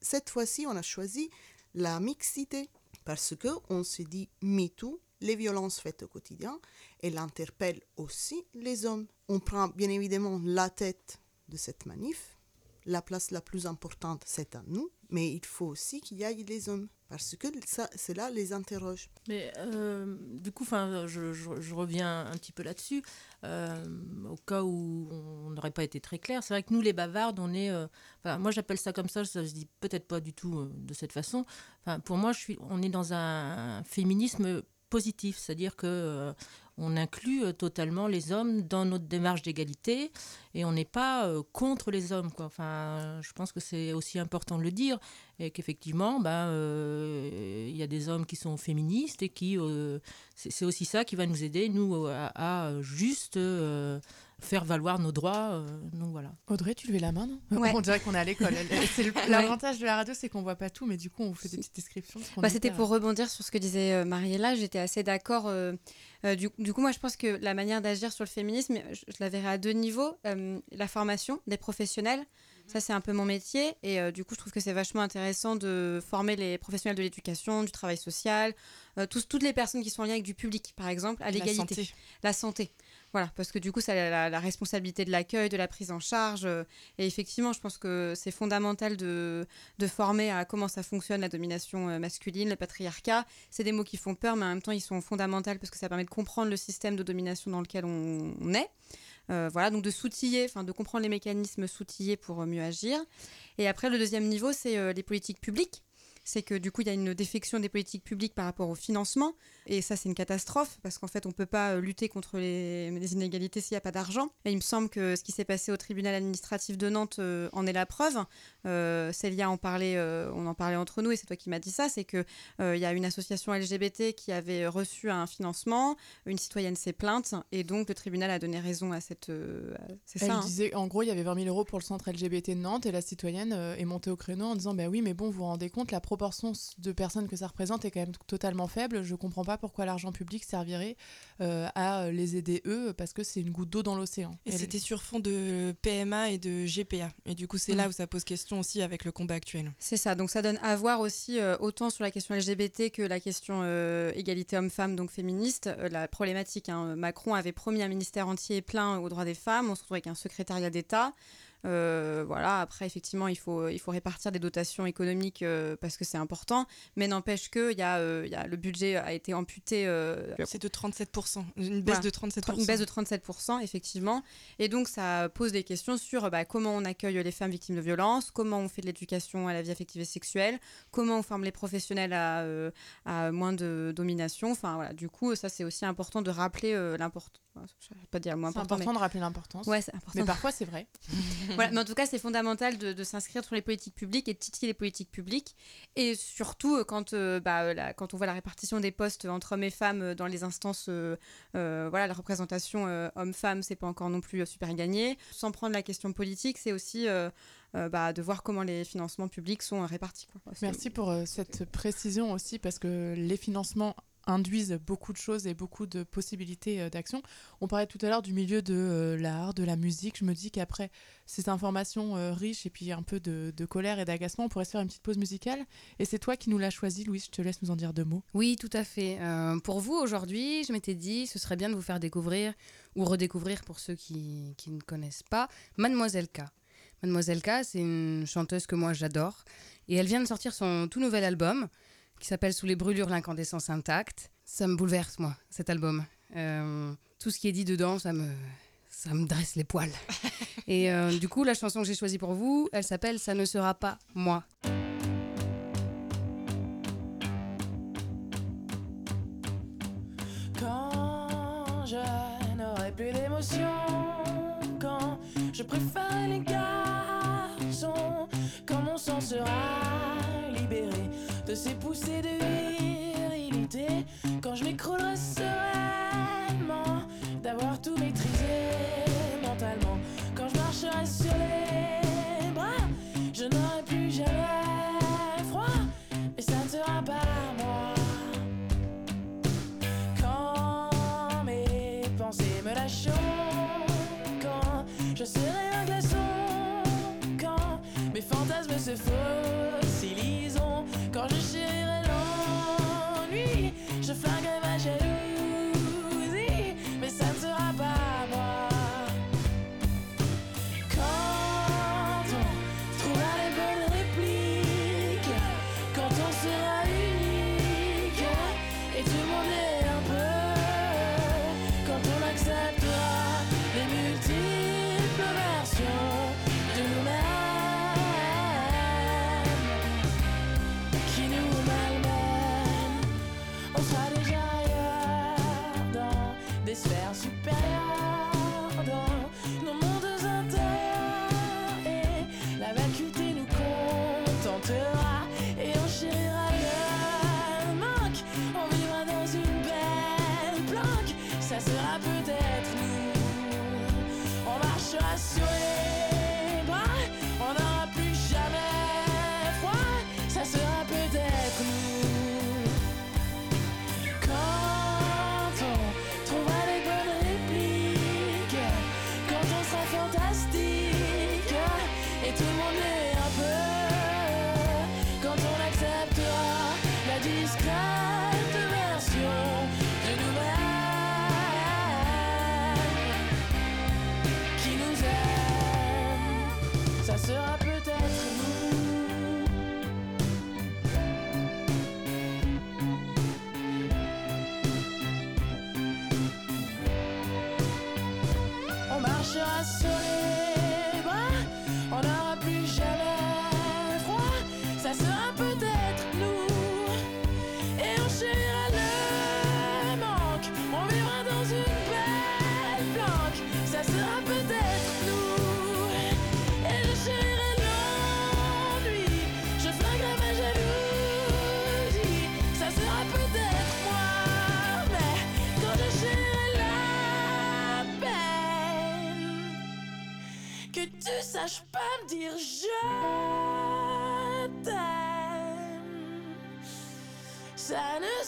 cette fois-ci, on a choisi la mixité parce que on s'est dit MeToo, les violences faites au quotidien, elle interpelle aussi les hommes. On prend bien évidemment la tête de cette manif. La place la plus importante, c'est à nous, mais il faut aussi qu'il y ait les hommes, parce que ça, cela les interroge. Mais euh, du coup, enfin, je, je- je reviens un petit peu là-dessus. Euh, au cas où on n'aurait pas été très clair, c'est vrai que nous, les bavardes, on est. euh, moi, j'appelle ça comme ça. Ça se dit peut-être pas du tout euh, de cette façon. Pour moi, je suis. On est dans un féminisme positif, c'est-à-dire que on inclut euh, totalement les hommes dans notre démarche d'égalité et on n'est pas euh, contre les hommes. Quoi. Enfin, je pense que c'est aussi important de le dire et qu'effectivement, ben, euh, il y a des hommes qui sont féministes et qui, c'est aussi ça qui va nous aider, nous, à, juste faire valoir nos droits. euh, donc voilà. Audrey, tu levais la main, non Ouais. On dirait qu'on est à l'école. Elle- c'est le- L'avantage de la radio, c'est qu'on voit pas tout, mais du coup, on vous fait des petites descriptions. Bah, C'était pour rebondir sur ce que disait euh, Mariella. J'étais assez d'accord. euh, euh, du, du coup, moi, je pense que la manière d'agir sur le féminisme, je, je la verrai à deux niveaux. Euh, la formation des professionnels, ça, c'est un peu mon métier. Et euh, du coup, je trouve que c'est vachement intéressant de former les professionnels de l'éducation, du travail social, euh, tous, toutes les personnes qui sont en lien avec du public, par exemple, à La l'égalité. santé. La santé. Voilà, parce que du coup, ça a la, responsabilité de l'accueil, de la prise en charge. euh, et effectivement, je pense que c'est fondamental de, de former à comment ça fonctionne, la domination euh, masculine, le patriarcat. C'est des mots qui font peur, mais en même temps, ils sont fondamentaux parce que ça permet de comprendre le système de domination dans lequel on, est. Euh, voilà, donc de s'outiller, enfin de comprendre les mécanismes s'outiller pour mieux agir. Et après, le deuxième niveau, c'est les politiques publiques. C'est que du coup, il y a une défection des politiques publiques par rapport au financement. Et ça, c'est une catastrophe parce qu'en fait, on ne peut pas euh, lutter contre les, les inégalités s'il n'y a pas d'argent. Et il me semble que ce qui s'est passé au tribunal administratif de Nantes euh, en est la preuve. Euh, Célia en parlait, euh, on en parlait entre nous et c'est toi qui m'as dit ça. C'est qu'il il y a une association LGBT qui avait reçu un financement, une citoyenne s'est plainte et donc le tribunal a donné raison à cette. c'est Elle ça. hein. disait, en gros, il y avait 20 000 euros pour le centre LGBT de Nantes et la citoyenne est montée au créneau en disant Bah oui, mais bon, vous vous rendez compte, la proportion de personnes que ça représente est quand même totalement faible. Je comprends pas pourquoi l'argent public servirait euh, à les aider eux parce que c'est une goutte d'eau dans l'océan. Et Elle- c'était sur fond de PMA et de GPA. Et du coup, c'est Mm. là où ça pose question aussi avec le combat actuel. C'est ça, donc ça donne à voir aussi euh, autant sur la question LGBT que la question euh, égalité homme-femme, donc féministe, euh, la problématique. hein. Macron avait promis un ministère entier plein aux droits des femmes, on se retrouve avec un secrétariat d'État. Euh, voilà, après, effectivement, il faut, il faut répartir des dotations économiques euh, parce que c'est important, mais n'empêche que il y, a, euh, il y a, le budget a été amputé. euh, C'est de 37%, une baisse Voilà. de 37%. une baisse de 37%, effectivement. Et donc, ça pose des questions sur bah, comment on accueille les femmes victimes de violences, comment on fait de l'éducation à la vie affective et sexuelle, comment on forme les professionnels à, euh, à moins de domination. Enfin, voilà, du coup, ça, c'est aussi important de rappeler euh, l'importance. Je vais pas dire le mot C'est important, important de rappeler l'importance. mais... Ouais, c'est important. Mais parfois, c'est vrai. Voilà, mais en tout cas, c'est fondamental de, de s'inscrire sur les politiques publiques et de titiller les politiques publiques. Et surtout, euh, quand, euh, bah, la- quand on voit la répartition des postes entre hommes et femmes euh, dans les instances, euh, euh, voilà, la représentation homme-femme, c'est pas encore non plus super gagné. Sans prendre la question politique, c'est aussi euh, bah, de voir comment les financements publics sont euh, répartis. quoi. Merci pour euh, cette précision aussi, parce que les financements induisent beaucoup de choses et beaucoup de possibilités euh, d'action. On parlait tout à l'heure du milieu de euh, l'art, de la musique. Je me dis qu'après ces informations euh, riches et puis un peu de, colère et d'agacement, on pourrait se faire une petite pause musicale. Et c'est toi qui nous l'as choisi, Louise. Je te laisse nous en dire deux mots. Oui, tout à fait. Pour vous, aujourd'hui, je m'étais dit, ce serait bien de vous faire découvrir ou redécouvrir pour ceux qui, qui ne connaissent pas, Mademoiselle K. Mademoiselle K, c'est une chanteuse que moi j'adore. Et elle vient de sortir son tout nouvel album qui s'appelle Sous les brûlures, l'incandescence intacte. Ça me bouleverse, moi, cet album. Euh, tout ce qui est dit dedans, ça me, ça me dresse les poils. Et euh, du coup, la chanson que j'ai choisie pour vous, elle s'appelle Ça ne sera pas moi. Quand je n'aurai plus d'émotion, quand je préfère de ces poussées de virilité, quand je m'écroulerai sereinement On ça ne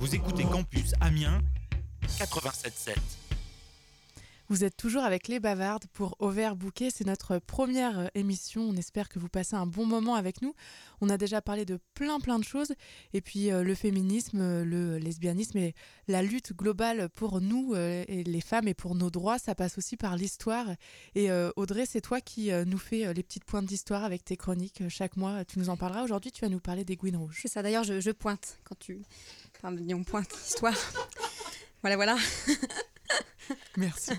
Vous écoutez Campus Amiens 87.7. Vous êtes toujours avec les bavardes pour Auvert Bouquet. C'est notre première euh, émission. On espère que vous passez un bon moment avec nous. On a déjà parlé de plein plein de choses. Et puis euh, le féminisme, euh, le lesbianisme et la lutte globale pour nous, euh, et les femmes et pour nos droits, ça passe aussi par l'histoire. Et euh, Audrey, c'est toi qui euh, nous fais les petites pointes d'histoire avec tes chroniques chaque mois. Tu nous en parleras. Aujourd'hui, tu vas nous parler des Gouines Rouges. C'est ça, d'ailleurs, je, je pointe quand tu. Enfin, on pointe histoire. voilà, voilà. Merci.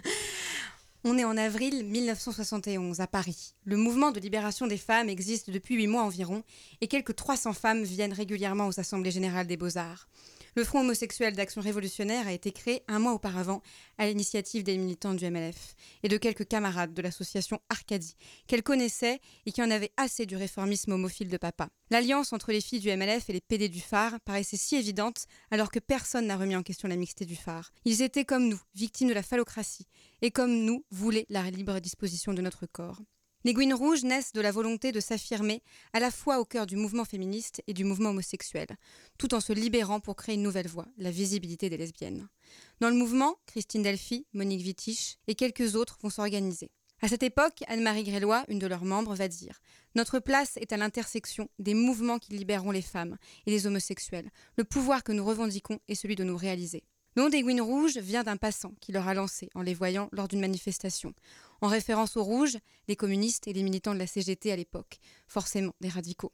On est en avril 1971 à Paris. Le mouvement de libération des femmes existe depuis huit mois environ et quelques 300 femmes viennent régulièrement aux assemblées générales des beaux-arts. Le Front homosexuel d'action révolutionnaire a été créé un mois auparavant à l'initiative des militants du MLF et de quelques camarades de l'association Arcadie qu'elle connaissait et qui en avaient assez du réformisme homophile de papa. L'alliance entre les filles du MLF et les PD du phare paraissait si évidente alors que personne n'a remis en question la mixité du phare. Ils étaient comme nous, victimes de la phallocratie, et comme nous, voulaient la libre disposition de notre corps. Les Gouines Rouges naissent de la volonté de s'affirmer à la fois au cœur du mouvement féministe et du mouvement homosexuel, tout en se libérant pour créer une nouvelle voie, la visibilité des lesbiennes. Dans le mouvement, Christine Delphi, Monique Wittich et quelques autres vont s'organiser. À cette époque, Anne-Marie Grélois, une de leurs membres, va dire Notre place est à l'intersection des mouvements qui libéreront les femmes et les homosexuels. Le pouvoir que nous revendiquons est celui de nous réaliser. Le nom des Gouines Rouges vient d'un passant qui leur a lancé en les voyant lors d'une manifestation, en référence aux Rouges, les communistes et les militants de la CGT à l'époque, forcément des radicaux.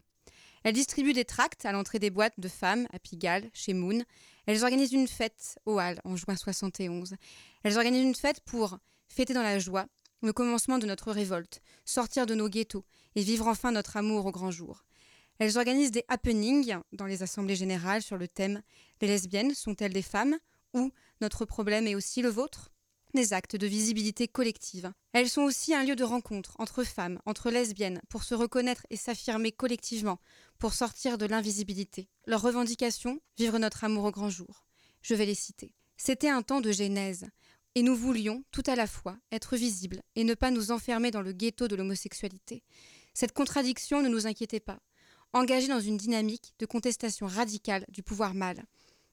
Elles distribuent des tracts à l'entrée des boîtes de femmes à Pigalle, chez Moon. Elles organisent une fête au Hall en juin 71. Elles organisent une fête pour fêter dans la joie le commencement de notre révolte, sortir de nos ghettos et vivre enfin notre amour au grand jour. Elles organisent des happenings dans les assemblées générales sur le thème Les lesbiennes sont-elles des femmes ou Notre problème est aussi le vôtre? Des actes de visibilité collective. Elles sont aussi un lieu de rencontre entre femmes, entre lesbiennes, pour se reconnaître et s'affirmer collectivement, pour sortir de l'invisibilité. Leurs revendications, vivre notre amour au grand jour. Je vais les citer. C'était un temps de genèse, et nous voulions, tout à la fois, être visibles et ne pas nous enfermer dans le ghetto de l'homosexualité. Cette contradiction ne nous inquiétait pas. Engagés dans une dynamique de contestation radicale du pouvoir mâle,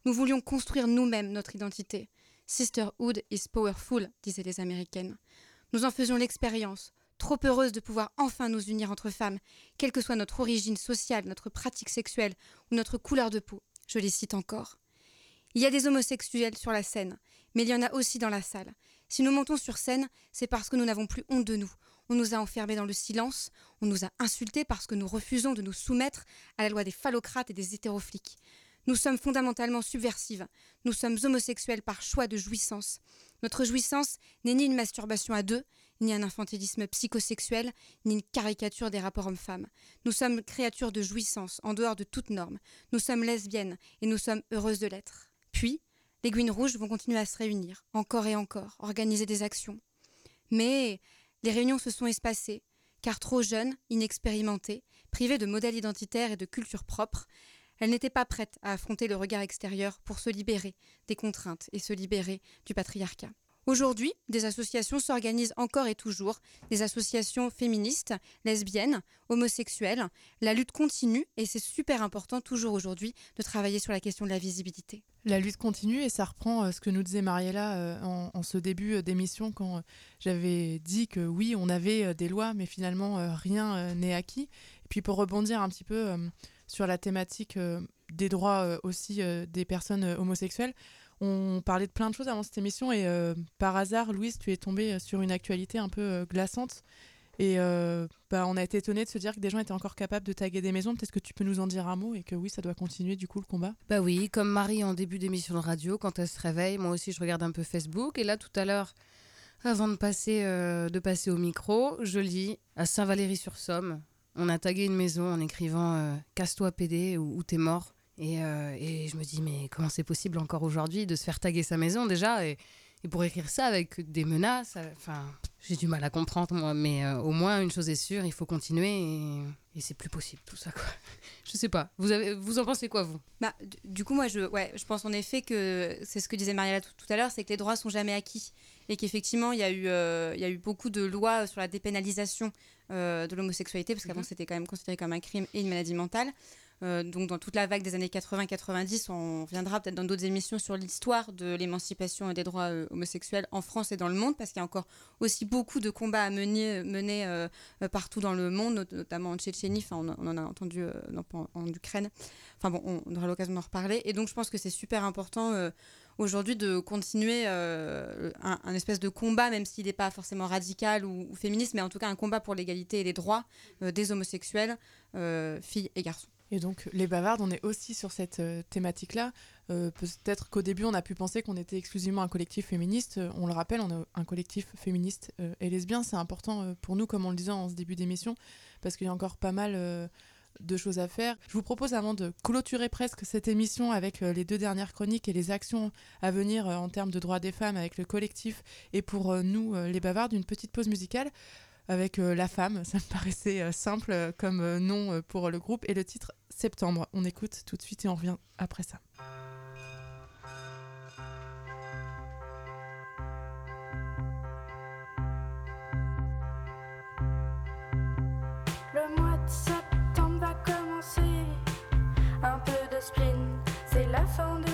nous voulions construire nous-mêmes notre identité. Sisterhood is powerful, disaient les Américaines. Nous en faisions l'expérience, trop heureuses de pouvoir enfin nous unir entre femmes, quelle que soit notre origine sociale, notre pratique sexuelle ou notre couleur de peau. Je les cite encore. Il y a des homosexuels sur la scène, mais il y en a aussi dans la salle. Si nous montons sur scène, c'est parce que nous n'avons plus honte de nous. On nous a enfermés dans le silence, on nous a insultés parce que nous refusons de nous soumettre à la loi des phallocrates et des hétérofliques. Nous sommes fondamentalement subversives. Nous sommes homosexuels par choix de jouissance. Notre jouissance n'est ni une masturbation à deux, ni un infantilisme psychosexuel, ni une caricature des rapports hommes-femmes. Nous sommes créatures de jouissance, en dehors de toute norme. Nous sommes lesbiennes, et nous sommes heureuses de l'être. Puis, les Gouines Rouges vont continuer à se réunir, encore et encore, organiser des actions. Mais les réunions se sont espacées, car trop jeunes, inexpérimentées, privées de modèles identitaires et de culture propre, elles n'étaient pas prêtes à affronter le regard extérieur pour se libérer des contraintes et se libérer du patriarcat. Aujourd'hui, des associations s'organisent encore et toujours, des associations féministes, lesbiennes, homosexuelles. La lutte continue et c'est super important toujours aujourd'hui de travailler sur la question de la visibilité. La lutte continue et ça reprend euh, ce que nous disait Mariella euh, en, en ce début euh, d'émission quand j'avais dit que oui, on avait des lois, mais finalement rien n'est acquis. Et puis pour rebondir un petit peu sur la thématique euh, des droits euh, aussi euh, des personnes homosexuelles, on parlait de plein de choses avant cette émission et par hasard, Louise, tu es tombée sur une actualité un peu glaçante. Et bah, on a été étonné de se dire que des gens étaient encore capables de taguer des maisons. Peut-être que tu peux nous en dire un mot et que oui, ça doit continuer du coup le combat. Bah oui, comme Marie en début d'émission de radio, quand elle se réveille, moi aussi je regarde un peu Facebook. Et là, tout à l'heure, Avant de passer, de passer au micro, je lis à Saint-Valery-sur-Somme. On a tagué une maison en écrivant euh, Casse-toi PD ou, ou t'es mort. Et, euh, et je me dis, mais comment c'est possible encore aujourd'hui de se faire taguer sa maison déjà? Et, pour écrire ça avec des menaces, euh, enfin, j'ai du mal à comprendre moi. Mais au moins, une chose est sûre, il faut continuer et, c'est plus possible tout ça, quoi. Je sais pas. Vous, vous en pensez quoi, vous? Bah, du- coup, moi, je pense en effet que c'est ce que disait Mariella tout, tout à l'heure, c'est que les droits sont jamais acquis. Et qu'effectivement, il y, a eu, euh, il y a eu beaucoup de lois sur la dépénalisation euh, de l'homosexualité, parce qu'avant, c'était quand même considéré comme un crime et une maladie mentale. Euh, donc, dans toute la vague des années 80-90, on reviendra peut-être dans d'autres émissions sur l'histoire de l'émancipation et des droits homosexuels en France et dans le monde, parce qu'il y a encore aussi beaucoup de combats à mener, mener partout dans le monde, not- notamment en Tchétchénie, enfin, on, on en a entendu en, en Ukraine. Enfin bon, on, aura l'occasion d'en reparler. Et donc, je pense que c'est super important aujourd'hui de continuer euh, un, espèce de combat, même s'il n'est pas forcément radical ou, féministe, mais en tout cas un combat pour l'égalité et les droits euh, des homosexuels, euh, filles et garçons. Et donc, les bavardes, on est aussi sur cette thématique-là. Peut-être qu'au début, on a pu penser qu'on était exclusivement un collectif féministe. On le rappelle, on est un collectif féministe et lesbien. C'est important pour nous, comme on le disait en ce début d'émission, parce qu'il y a encore pas mal de choses à faire. Je vous propose, avant de clôturer presque cette émission avec euh, les deux dernières chroniques et les actions à venir euh, en termes de droits des femmes avec le collectif et pour euh, nous, les bavardes, une petite pause musicale avec La Femme. Ça me paraissait simple comme nom pour le groupe. Et le titre Septembre. On écoute tout de suite et on revient après ça. C'est la fin de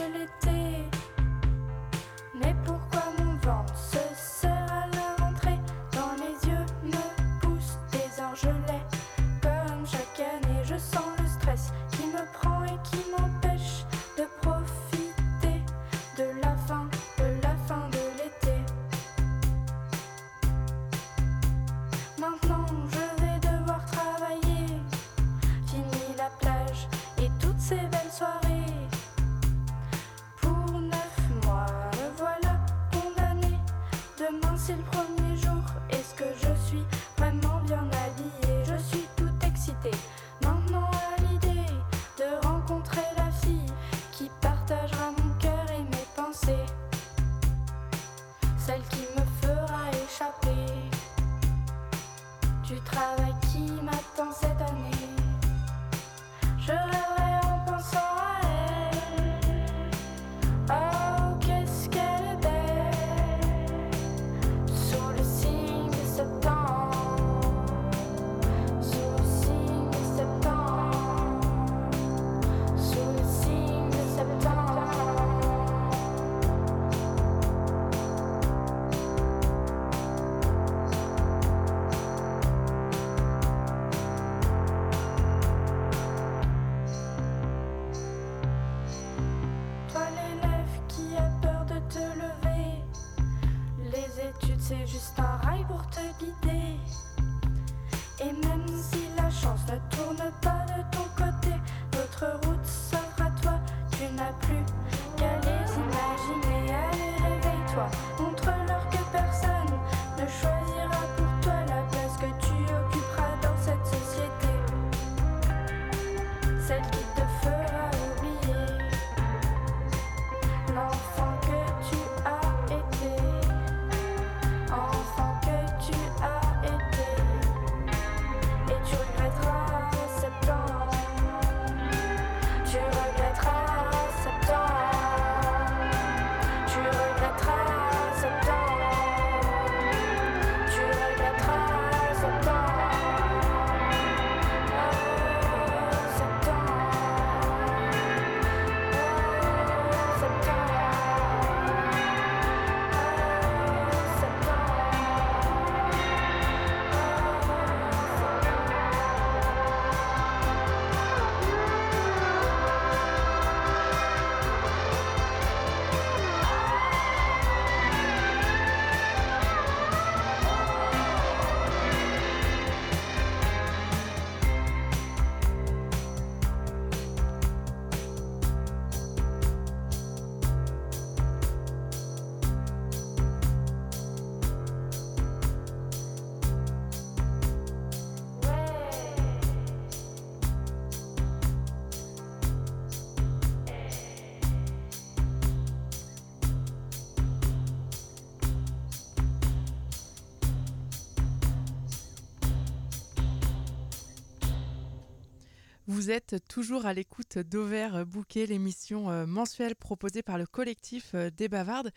Vous êtes toujours à l'écoute d'Auvert Bouquet, l'émission euh, mensuelle proposée par le collectif euh, des Bavardes.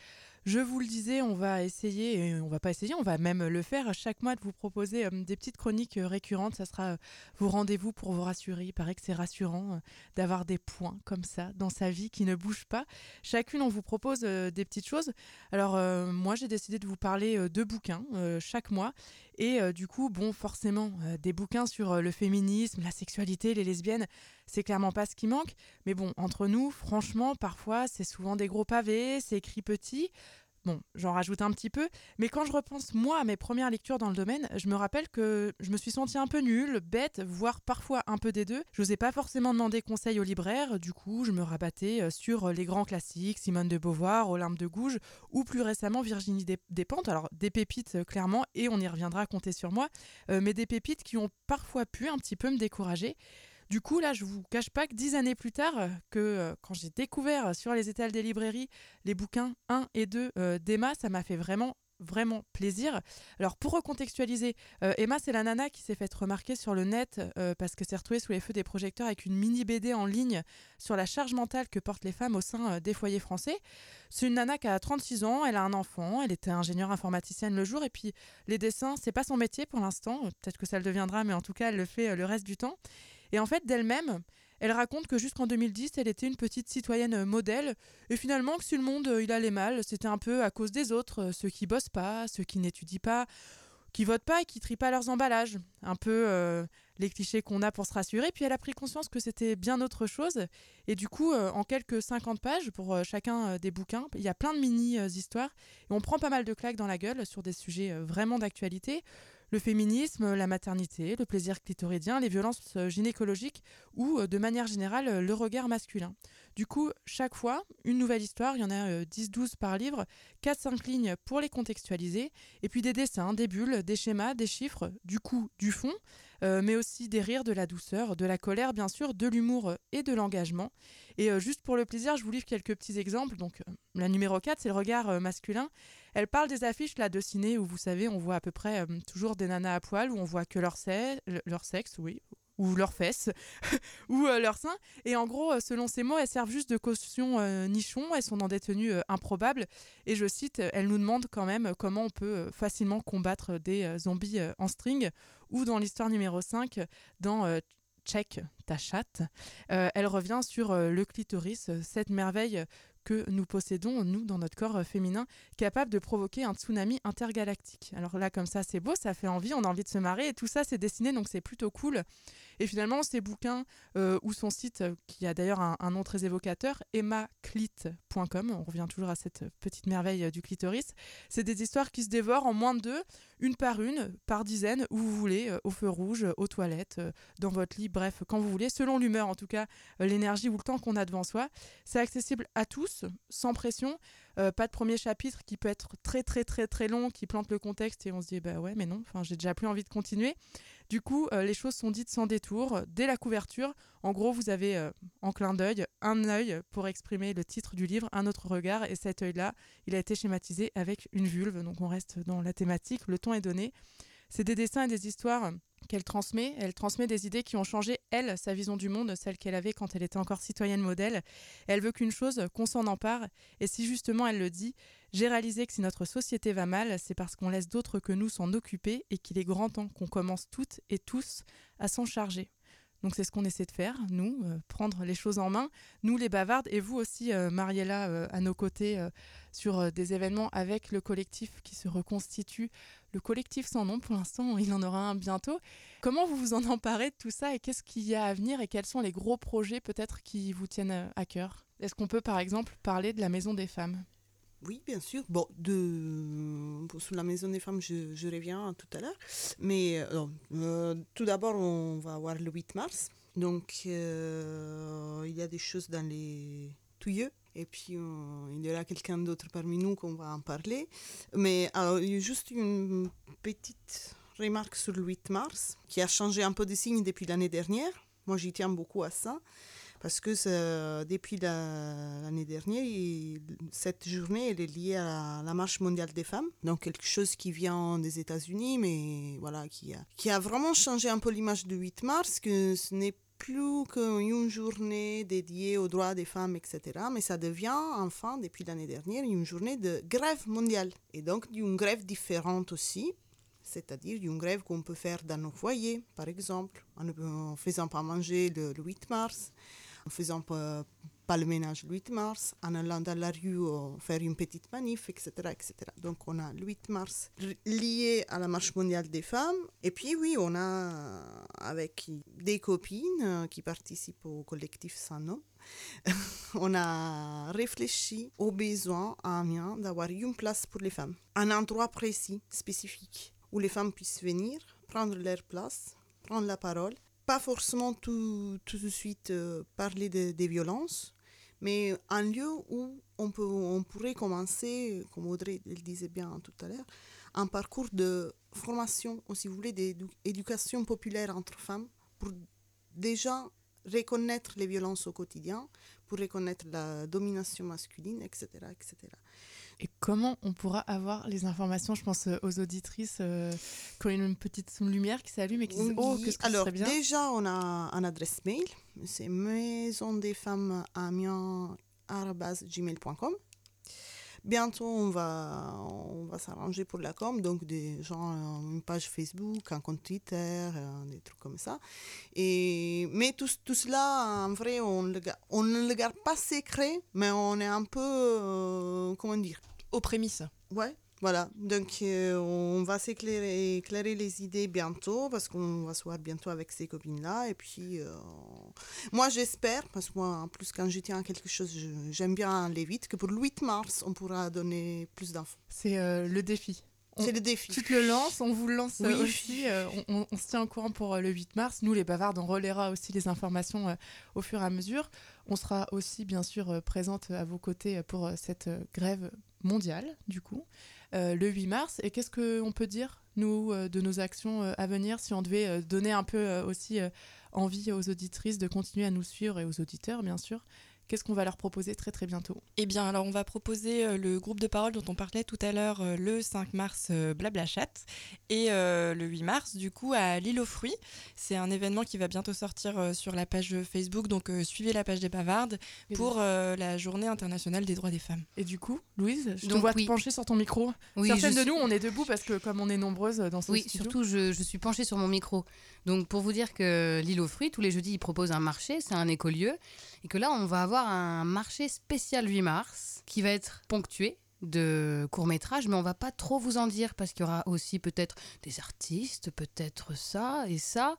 Je vous le disais, on va essayer, et on va pas essayer, on va même le faire chaque mois de vous proposer euh, des petites chroniques récurrentes. Ça sera vos rendez-vous pour vous rassurer. Il paraît que c'est rassurant d'avoir des points comme ça dans sa vie qui ne bougent pas. Chacune, on vous propose des petites choses. Alors moi, j'ai décidé de vous parler de bouquins chaque mois. Et euh, du coup, bon, forcément, euh, des bouquins sur euh, le féminisme, la sexualité, les lesbiennes, c'est clairement pas ce qui manque. Mais bon, entre nous, franchement, parfois, c'est souvent des gros pavés, c'est écrit petit. Bon, j'en rajoute un petit peu, mais quand je repense moi à mes premières lectures dans le domaine, je me rappelle que je me suis sentie un peu nulle, bête, voire parfois un peu des deux. Je n'osais pas forcément demander conseil au libraire, du coup je me rabattais euh, sur les grands classiques, Simone de Beauvoir, Olympe de Gouges, ou plus récemment Virginie Des- Despentes, alors des pépites euh, clairement, et on y reviendra compter sur moi, euh, mais des pépites qui ont parfois pu un petit peu me décourager. Du coup, là, je vous cache pas que dix années plus tard, euh, que euh, quand j'ai découvert euh, sur les étals des librairies les bouquins 1 et 2 euh, d'Emma, ça m'a fait vraiment vraiment plaisir. Alors pour recontextualiser, Emma c'est la nana qui s'est faite remarquer sur le net parce que s'est retrouvée sous les feux des projecteurs avec une mini BD en ligne sur la charge mentale que portent les femmes au sein des foyers français. C'est une nana qui a 36 ans, elle a un enfant, elle était ingénieure informaticienne le jour et puis les dessins c'est pas son métier pour l'instant, peut-être que ça le deviendra mais en tout cas elle le fait le reste du temps. Et en fait d'elle-même, elle raconte que jusqu'en 2010, elle était une petite citoyenne euh, modèle, et finalement que si le monde euh, il allait mal, c'était un peu à cause des autres, euh, ceux qui bossent pas, ceux qui n'étudient pas, qui votent pas et qui trient pas leurs emballages. Un peu les clichés qu'on a pour se rassurer. Puis elle a pris conscience que c'était bien autre chose. Et du coup, en quelques 50 pages pour chacun des bouquins, il y a plein de mini-histoires. et on prend pas mal de claques dans la gueule sur des sujets vraiment d'actualité. Le féminisme, la maternité, le plaisir clitoridien, les violences euh, gynécologiques ou, euh, de manière générale, euh, le regard masculin. Du coup, chaque fois, une nouvelle histoire, il y en a euh, 10-12 par livre, 4-5 lignes pour les contextualiser, et puis des dessins, des bulles, des schémas, des chiffres, du coup, du fond, mais aussi des rires, de la douceur, de la colère, bien sûr, de l'humour et de l'engagement. Et juste pour le plaisir, je vous livre quelques petits exemples. Donc, la numéro 4, c'est le regard masculin. Elle parle des affiches là, de ciné où, vous savez, on voit à peu près euh, toujours des nanas à poil, où on voit que leur, se- leur sexe, oui, ou leurs fesses, ou euh, leurs seins. Et en gros, euh, selon ces mots, elles servent juste de caution euh, nichon, elles sont dans des tenues improbables. Et je cite, elle nous demande quand même comment on peut facilement combattre des zombies en string, ou dans l'histoire numéro 5, dans Check ta chatte, elle revient sur le clitoris, cette merveille que nous possédons, nous, dans notre corps euh, féminin, capable de provoquer un tsunami intergalactique. Alors là, comme ça, c'est beau, ça fait envie, on a envie de se marrer, et tout ça, c'est dessiné, donc c'est plutôt cool. Et finalement, ces bouquins, euh, ou son site, euh, qui a d'ailleurs un, nom très évocateur, emmaclit.com, on revient toujours à cette petite merveille du clitoris, c'est des histoires qui se dévorent en moins de deux, une par une, par dizaines, où vous voulez, au feu rouge, aux toilettes, dans votre lit, bref, quand vous voulez, selon l'humeur en tout cas, l'énergie ou le temps qu'on a devant soi. C'est accessible à tous, sans pression, euh, pas de premier chapitre qui peut être très très très très long, qui plante le contexte et on se dit bah ouais mais non, enfin j'ai déjà plus envie de continuer. Du coup, euh, les choses sont dites sans détour, dès la couverture. En gros, vous avez euh, en clin d'œil un œil pour exprimer le titre du livre, un autre regard, et cet œil-là, il a été schématisé avec une vulve, donc on reste dans la thématique, le ton est donné. C'est des dessins et des histoires transmet. Elle transmet des idées qui ont changé, elle, sa vision du monde, celle qu'elle avait quand elle était encore citoyenne modèle. Elle veut qu'une chose, qu'on s'en empare. Et si justement elle le dit, j'ai réalisé que si notre société va mal, c'est parce qu'on laisse d'autres que nous s'en occuper et qu'il est grand temps qu'on commence toutes et tous à s'en charger. Donc c'est ce qu'on essaie de faire, nous, euh, prendre les choses en main, nous les bavardes, et vous aussi, euh, Mariella, euh, à nos côtés, sur des événements avec le collectif qui se reconstitue. Le collectif sans nom, pour l'instant, il en aura un bientôt. Comment vous vous en emparez de tout ça et qu'est-ce qu'il y a à venir et quels sont les gros projets peut-être qui vous tiennent euh, à cœur? Est-ce qu'on peut par exemple parler de la Maison des femmes? Oui, bien sûr. Bon, de... pour- sur la Maison des femmes, je, reviens tout à l'heure. Mais euh, euh, tout d'abord, on va avoir le 8 mars. Donc, euh, il y a des choses dans les tuyaux. Et puis, il y aura quelqu'un d'autre parmi nous qu'on va en parler. Mais alors, juste une petite remarque sur le 8 mars, qui a changé un peu de signe depuis l'année dernière. Moi, j'y tiens beaucoup à ça. Parce que depuis la- l'année dernière, cette journée elle est liée à la, la marche mondiale des femmes. Donc quelque chose qui vient des États-Unis, mais voilà, qui a, qui a vraiment changé un peu l'image du 8 mars, que ce n'est plus qu'une journée dédiée aux droits des femmes, etc. Mais ça devient enfin, depuis l'année dernière, une journée de grève mondiale. Et donc d'une grève différente aussi, c'est-à-dire d'une grève qu'on peut faire dans nos foyers, par exemple, en ne faisant pas manger le, le 8 mars, en faisant pas, pas le ménage le 8 mars, en allant dans la rue euh, faire une petite manif, etc., etc. Donc on a le 8 mars lié à la marche mondiale des femmes. Et puis oui, on a euh, avec des copines euh, qui participent au collectif Sans Nom, on a réfléchi au besoin à Amiens d'avoir une place pour les femmes, un endroit précis, spécifique, où les femmes puissent venir, prendre leur place, prendre la parole. Pas forcément tout, tout de suite euh, parler de- des violences, mais un lieu où on, peut, on pourrait commencer, comme Audrey le disait bien tout à l'heure, un parcours de formation, ou si vous voulez, d'éducation populaire entre femmes, pour déjà reconnaître les violences au quotidien, pour reconnaître la domination masculine, etc. etc. Et comment on pourra avoir les informations Je pense euh, aux auditrices euh, qui ont une petite lumière qui s'allume et qui disent Oh, qu'est-ce que ce Alors, serait bien? déjà, on a un adresse mail, c'est maison des femmes gmail.com. Bientôt, on va, on va s'arranger pour la com, donc des gens, euh, une page Facebook, un compte Twitter, euh, des trucs comme ça. Et, mais tout, tout cela, en vrai, on, le on ne le garde pas secret, mais on est un peu, euh, comment dire? Aux prémices. Ouais, voilà. Donc, euh, on va s'éclairer éclairer les idées bientôt parce qu'on va se voir bientôt avec ces copines-là. Et puis, euh, moi, j'espère, parce que moi, en plus, quand je tiens à quelque chose, j'aime bien aller vite, que pour le 8 mars, on pourra donner plus d'infos. C'est euh, le défi. C'est le défi. Tu te le lances, on vous le lance Oui. aussi. on, on- on se tient au courant pour le 8 mars. Nous, les bavardes, on relaiera aussi les informations au fur et à mesure. On sera aussi, bien sûr, présente à vos côtés pour cette grève mondiale, du coup, le 8 mars. Et qu'est-ce qu'on peut dire, nous, euh, de nos actions euh, à venir, si on devait euh, donner un peu euh, aussi euh, envie aux auditrices de continuer à nous suivre et aux auditeurs, bien sûr Qu'est-ce qu'on va leur proposer très très bientôt Eh bien, alors on va proposer euh, le groupe de parole dont on parlait tout à l'heure euh, le 5 mars, euh, Blabla Chat, et le 8 mars, du coup, à l'île aux fruits. C'est un événement qui va bientôt sortir sur la page Facebook, donc suivez la page des bavardes pour la journée internationale des droits des femmes. Et du coup, Louise, je te Donc, vois oui. te pencher sur ton micro. Oui, Certaines je de suis- nous, on est debout parce que comme on est nombreuses dans ce Oui, studio. surtout, je, je suis penchée sur mon micro. Donc, pour vous dire que l'île aux fruits, tous les jeudis, ils proposent un marché, c'est un écolieu. Et que là, on va avoir un marché spécial 8 mars qui va être ponctué de courts-métrages, mais on va pas trop vous en dire parce qu'il y aura aussi peut-être des artistes, peut-être ça et ça.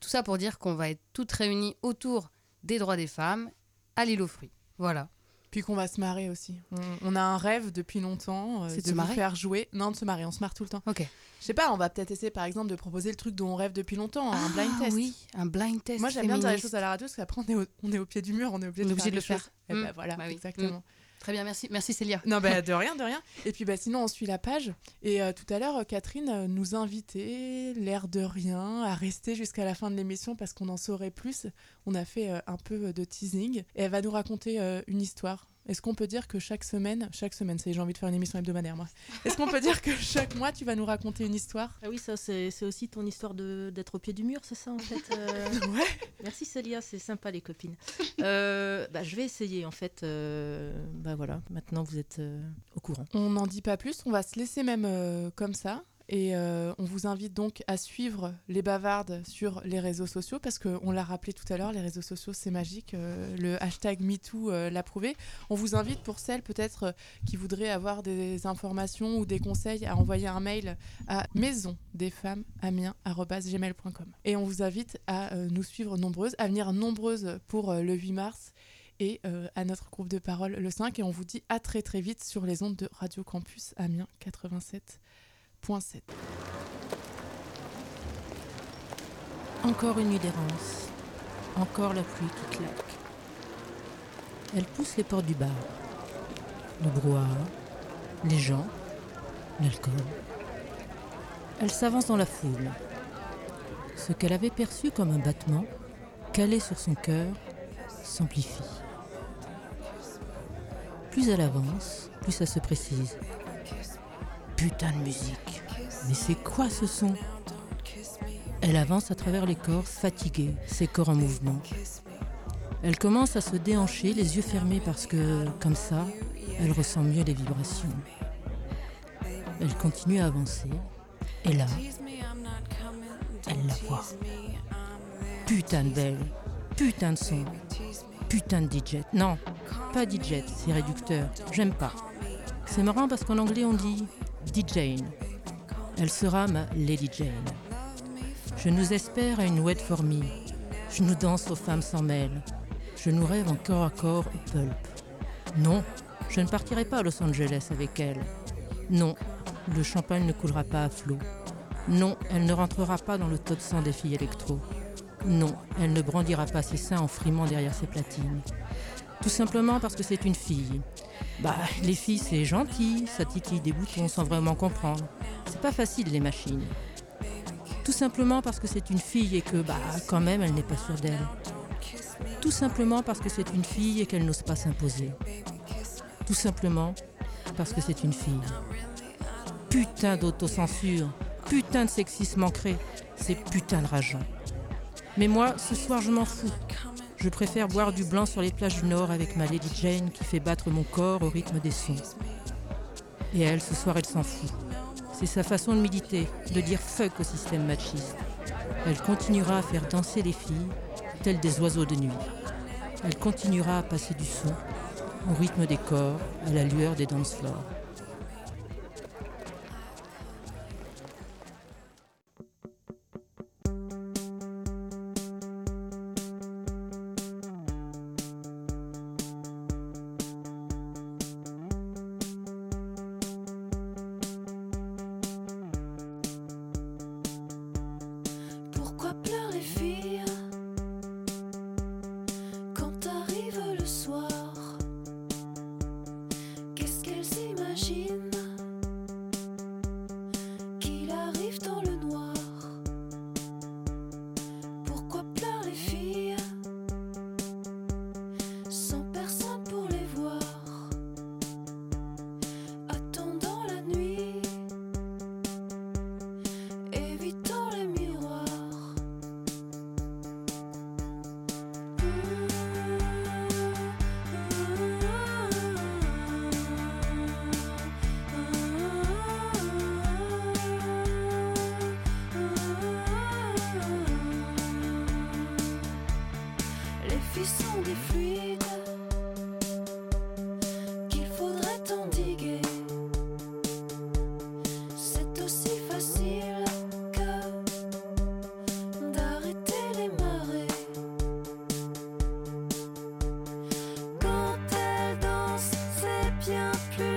Tout ça pour dire qu'on va être toutes réunies autour des droits des femmes à l'île aux fruits. Voilà. Puis qu'on va se marrer aussi. On, on a un rêve depuis longtemps euh, C'est de de se vous faire jouer. Non, de se marrer, on se marre tout le temps. Ok. Je sais pas, on va peut-être essayer par exemple de proposer le truc dont on rêve depuis longtemps, un blind Ah test. Oui, un blind test. Moi j'aime bien dire les choses à la radio parce qu'après on est, au, on est au pied du mur, on est obligé, On de, obligé de le choses. faire. Eh ben Mm. voilà, Bah oui. exactement. Mm. Très bien, merci. Merci Célia. Non, bah, de rien, de rien. Et puis bah, sinon, on suit la page. Et euh, tout à l'heure, euh, Catherine euh, nous invitait, l'air de rien, à rester jusqu'à la fin de l'émission parce qu'on en saurait plus. On a fait euh, un peu de teasing. Et elle va nous raconter euh, une histoire. Est-ce qu'on peut dire que chaque semaine, chaque semaine, c'est j'ai envie de faire une émission hebdomadaire, moi. Est-ce qu'on peut dire que chaque mois, tu vas nous raconter une histoire? Ah oui, ça, c'est aussi ton histoire de- d'être au pied du mur, c'est ça, en fait euh Ouais. Merci Célia, c'est sympa, les copines. Euh, bah, je vais essayer, en fait. euh, bah voilà, maintenant vous êtes euh, au courant. On n'en dit pas plus, on va se laisser même comme ça. Et euh, on vous invite donc à suivre les bavardes sur les réseaux sociaux parce qu'on l'a rappelé tout à l'heure, les réseaux sociaux c'est magique. euh, le hashtag MeToo euh, l'a prouvé. On vous invite pour celles peut-être qui voudraient avoir des informations ou des conseils à envoyer un mail à maisondesfemmesamiens.gmail.com. Et on vous invite à nous suivre nombreuses, à venir nombreuses pour le 8 mars et à notre groupe de parole le 5. Et on vous dit à très très vite sur les ondes de Radio Campus Amiens 87.7. Encore une nuit d'errance. Encore la pluie qui claque. Elle pousse les portes du bar. Le brouhaha, les gens, l'alcool. Elle s'avance dans la foule. Ce qu'elle avait perçu comme un battement, calé sur son cœur, s'amplifie. Plus elle avance, plus ça se précise. Putain de musique. Mais c'est quoi ce son? Elle avance à travers les corps, fatiguée, ses corps en mouvement. Elle commence à se déhancher, les yeux fermés parce que, comme ça, elle ressent mieux les vibrations. Elle continue à avancer. Et là, elle la voit. Putain de belle, putain de son, putain de DJ. Non, pas DJ, c'est réducteur. J'aime pas. C'est marrant parce qu'en anglais on dit DJ. Elle sera ma Lady Jane. Je nous espère à une wet for me. Je nous danse aux femmes sans mêle. Je nous rêve en corps à corps au pulp. Non, je ne partirai pas à Los Angeles avec elle. Non, le champagne ne coulera pas à flot. Non, elle ne rentrera pas dans le taux de sang des filles électro. Non, elle ne brandira pas ses seins en frimant derrière ses platines. Tout simplement parce que c'est une fille. Bah, les filles, c'est gentil, ça titille des boutons sans vraiment comprendre. C'est pas facile, les machines. Tout simplement parce que c'est une fille et que, bah, quand même, elle n'est pas sûre d'elle. Tout simplement parce que c'est une fille et qu'elle n'ose pas s'imposer. Tout simplement parce que c'est une fille. Putain d'autocensure, putain de sexisme ancré, c'est putain de rageant. Mais moi, ce soir, je m'en fous. Je préfère boire du blanc sur les plages du Nord avec ma Lady Jane qui fait battre mon corps au rythme des sons. Et elle, ce soir, elle s'en fout. C'est sa façon de méditer, de dire fuck au système machiste. Elle continuera à faire danser les filles, telles des oiseaux de nuit. Elle continuera à passer du son, au rythme des corps, à la lueur des dance floors. C'est